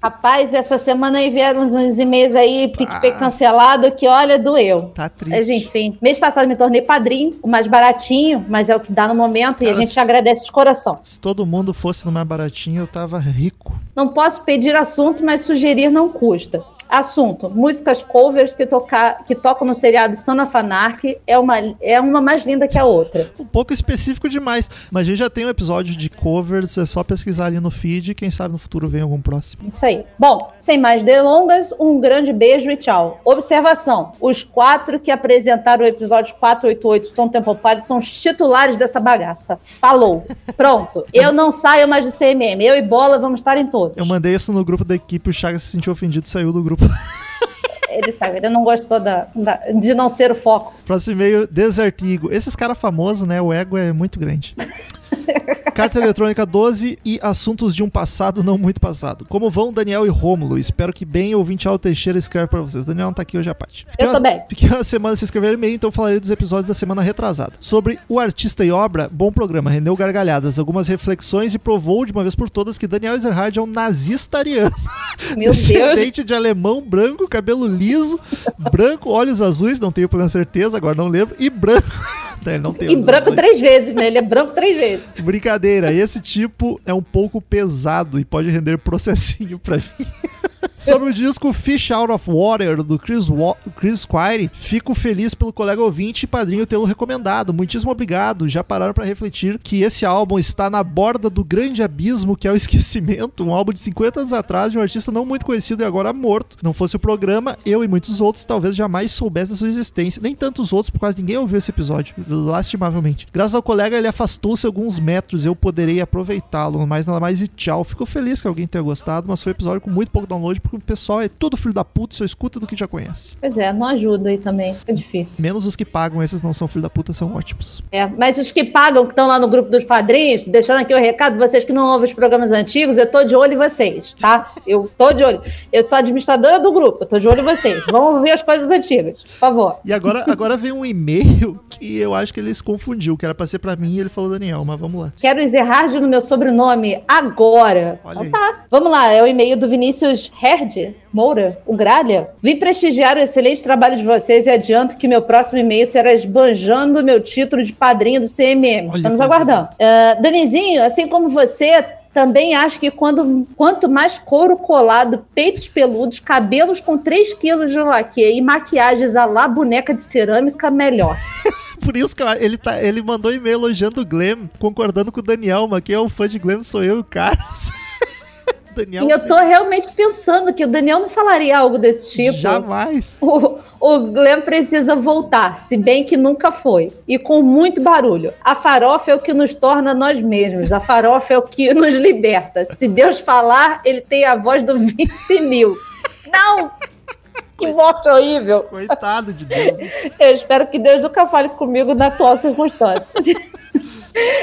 [SPEAKER 5] Rapaz, essa semana aí vieram uns, e-mails aí, PicPay cancelado, que olha, doeu.
[SPEAKER 2] Tá
[SPEAKER 5] Mas
[SPEAKER 2] triste.
[SPEAKER 5] enfim, mês passado me tornei padrinho, o mais baratinho, mas é o que dá no momento e a
[SPEAKER 2] Cara,
[SPEAKER 5] gente
[SPEAKER 2] se-
[SPEAKER 5] agradece de coração.
[SPEAKER 2] Se todo mundo fosse no mais baratinho, eu tava rico.
[SPEAKER 5] Não posso pedir assunto, mas sugerir não custa. Assunto: músicas covers que, tocar, que tocam no seriado Son of Anarchy é uma, é uma mais linda que a outra.
[SPEAKER 2] Um pouco específico demais. Mas a gente já tem um episódio de covers, é só pesquisar ali no feed. Quem sabe no futuro vem algum próximo.
[SPEAKER 5] Isso aí. Bom, sem mais delongas, um grande beijo e tchau. Observação: os quatro que apresentaram o episódio 488 Tom Temple Party são os titulares dessa bagaça. Falou. Pronto. (laughs) Eu não saio mais do CMM. Eu e Bola vamos estar em todos.
[SPEAKER 2] Eu mandei isso no grupo da equipe, o Chagas se sentiu ofendido e saiu do grupo.
[SPEAKER 5] Ele sabe, ele não gostou da, da- de não ser o foco.
[SPEAKER 2] Próximo e-mail, Desertigo. Esses caras famosos, né? O ego é muito grande. Carta eletrônica 12 e assuntos de um passado não muito passado. Como vão Daniel e Rômulo? Espero que bem. Ouvinte Al Teixeira escreve pra vocês. Daniel não tá aqui hoje à parte. Fiquei
[SPEAKER 5] Eu
[SPEAKER 2] uma-
[SPEAKER 5] também.
[SPEAKER 2] Fiquei uma semana sem escrever e-mail, então falarei dos episódios da semana retrasada. Sobre o artista e obra, bom programa, rendeu gargalhadas, algumas reflexões e provou de uma vez por todas que Daniel Ezerhard é um nazista ariano.
[SPEAKER 5] Meu Deus.
[SPEAKER 2] Descendente de alemão, branco, cabelo liso, branco, olhos azuis, não tenho plena certeza, agora não lembro, e branco. Não, ele não tem
[SPEAKER 5] E branco três vezes, né? Ele é branco três vezes.
[SPEAKER 2] Brincadeira, esse tipo é um pouco pesado e pode render processinho pra mim. Sobre o disco Fish Out of Water do Chris, Chris Squire, fico feliz pelo colega ouvinte e padrinho tê-lo recomendado. Muitíssimo obrigado. Já pararam pra refletir que esse álbum está na borda do grande abismo que é o esquecimento. Um álbum de 50 anos atrás de um artista não muito conhecido e agora morto. Não fosse o programa, eu e muitos outros talvez jamais soubessem sua existência. Nem tantos outros, por causa ninguém ouviu esse episódio, lastimavelmente. Graças ao colega, ele afastou-se alguns metros eu poderei aproveitá-lo. Mas nada mais e tchau. Fico feliz que alguém tenha gostado, mas foi um episódio com muito pouco download, porque o pessoal é tudo filho da puta, só escuta do que já conhece.
[SPEAKER 5] Pois é, não ajuda aí também. É difícil.
[SPEAKER 2] Menos os que pagam, esses não são filho da puta, são ótimos.
[SPEAKER 5] É, mas os que pagam, que estão lá no grupo dos padrinhos, deixando aqui o recado, vocês que não ouvem os programas antigos, eu tô de olho em vocês, tá? Eu tô de olho. Eu sou administradora do grupo, eu tô de olho em vocês. Vamos ver as coisas antigas, por favor.
[SPEAKER 2] E agora, agora vem um e-mail que eu acho que ele se confundiu, que era pra ser pra mim e ele falou Daniel, mas vamos lá.
[SPEAKER 5] Quero Zerhard no meu sobrenome agora.
[SPEAKER 2] Olha
[SPEAKER 5] Então tá. Vamos lá, é o e-mail do Vinícius Nerd Moura, o Gralha. Vim prestigiar o excelente trabalho de vocês e adianto que meu próximo e-mail será esbanjando meu título de padrinho do CMM.
[SPEAKER 2] Olha
[SPEAKER 5] Estamos aguardando. Uh, Danizinho, assim como você, também acho que quando, quanto mais couro colado, peitos peludos, cabelos com 3 quilos de laque e maquiagens a lá boneca de cerâmica, melhor. (laughs)
[SPEAKER 2] Por isso que ele, tá, ele mandou e-mail elogiando o Glenn, concordando com o Daniel, mas quem é o fã de Glenn sou eu e o Carlos. (laughs)
[SPEAKER 5] Daniel e eu tô realmente pensando que o Daniel não falaria algo desse tipo.
[SPEAKER 2] Jamais.
[SPEAKER 5] O, o Glenn precisa voltar, se bem que nunca foi. E com muito barulho. A farofa é o que nos torna nós mesmos. A farofa é o que nos liberta. Se Deus falar, ele tem a voz do Vince Neil. Não! Que morte horrível.
[SPEAKER 2] Coitado de Deus.
[SPEAKER 5] Eu espero que Deus nunca fale comigo na atual circunstância.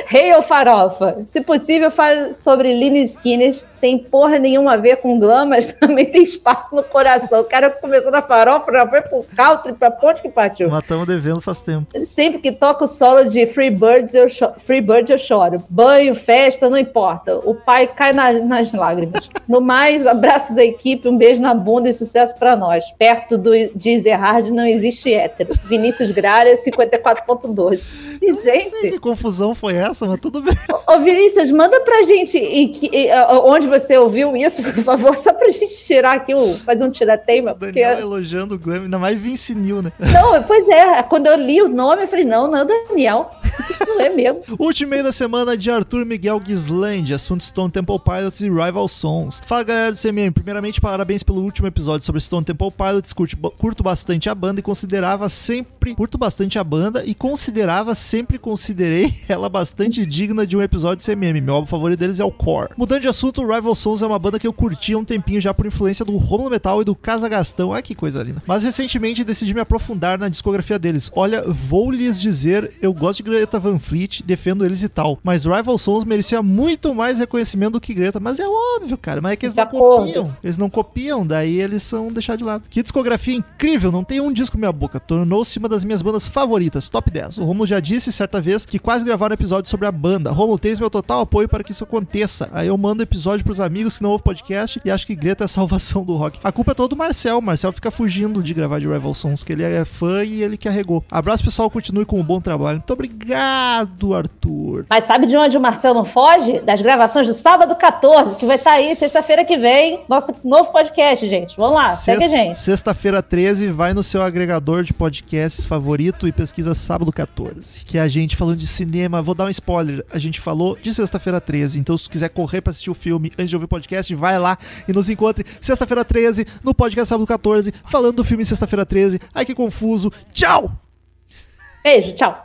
[SPEAKER 5] Rei hey, ou farofa? Se possível, fale sobre Lily Skinner tem porra nenhuma a ver com glam, mas (laughs) também tem espaço no coração. O cara começou na farofa, já foi pro country, pra ponte que partiu.
[SPEAKER 2] Matamos devendo faz tempo.
[SPEAKER 5] Sempre que toca o solo de Free Birds, eu, Free Bird, eu choro. Banho, festa, não importa. O pai cai na, nas lágrimas. No mais, abraços à equipe, um beijo na bunda e sucesso para nós. Perto do de Ezerhard não existe hétero. Vinícius Gralha, 54.12. E, gente...
[SPEAKER 2] que confusão foi essa, mas tudo bem.
[SPEAKER 5] Ô, Vinícius, manda pra gente e, onde você ouviu isso, por favor, (laughs) só pra gente tirar aqui, o, fazer um tirateima.
[SPEAKER 2] Porque... Daniel elogiando o Glam, ainda mais Vince Neil, né?
[SPEAKER 5] Não, pois é, quando eu li o nome, eu falei, não, não é o Daniel. (laughs) não é mesmo.
[SPEAKER 2] Último meio da semana de Arthur Miguel Gisland, assunto Stone Temple Pilots e Rival Sons. Fala galera do CMM, primeiramente parabéns pelo último episódio sobre Stone Temple Pilots, curto, curto bastante a banda e considerava sempre, curto bastante a banda e considerava, sempre considerei (laughs) ela bastante digna de um episódio de CMM. Meu álbum favorito deles é o Core. Mudando de assunto, Rival Sons é uma banda que eu curti há um tempinho já por influência do Romulo Metal e do Casa Gastão. Ai que coisa linda. Mas recentemente decidi me aprofundar na discografia deles. Olha, vou lhes dizer, eu gosto de Greta Van Fleet, defendo eles e tal. Mas Rival Sons merecia muito mais reconhecimento do que Greta. Mas é óbvio, cara. Mas é que eles não copiam. Eles não copiam, daí eles são deixados de lado. Que discografia incrível, não tem um disco minha boca. Tornou-se uma das minhas bandas favoritas, top 10. O Romulo já disse certa vez que quase gravaram um episódio sobre a banda. Romulo, tens meu total apoio para que isso aconteça. Aí eu mando episódio pros amigos que não ouvem podcast e acho que Greta é a (laughs) salvação do rock. A culpa é toda do Marcel. O Marcel fica fugindo de gravar de Rival Sons, que ele é fã e ele que arregou. Abraço, pessoal. Continue com um bom trabalho. Muito obrigado, Arthur.
[SPEAKER 5] Mas sabe de onde o Marcel não foge? Das gravações do sábado 14, que vai estar aí sexta-feira que vem. Nosso novo podcast, gente. Vamos lá, Sexta, segue a gente.
[SPEAKER 2] Sexta-feira 13, vai no seu agregador de podcasts favorito e pesquisa sábado 14. Que é a gente falando de cinema. Vou dar um spoiler. A gente falou de sexta-feira 13. Então, se quiser correr pra assistir o filme antes de ouvir o podcast, vai lá e nos encontre sexta-feira 13 no podcast sábado 14, falando do filme Sexta-feira 13. Ai que confuso. Tchau!
[SPEAKER 5] Beijo, tchau.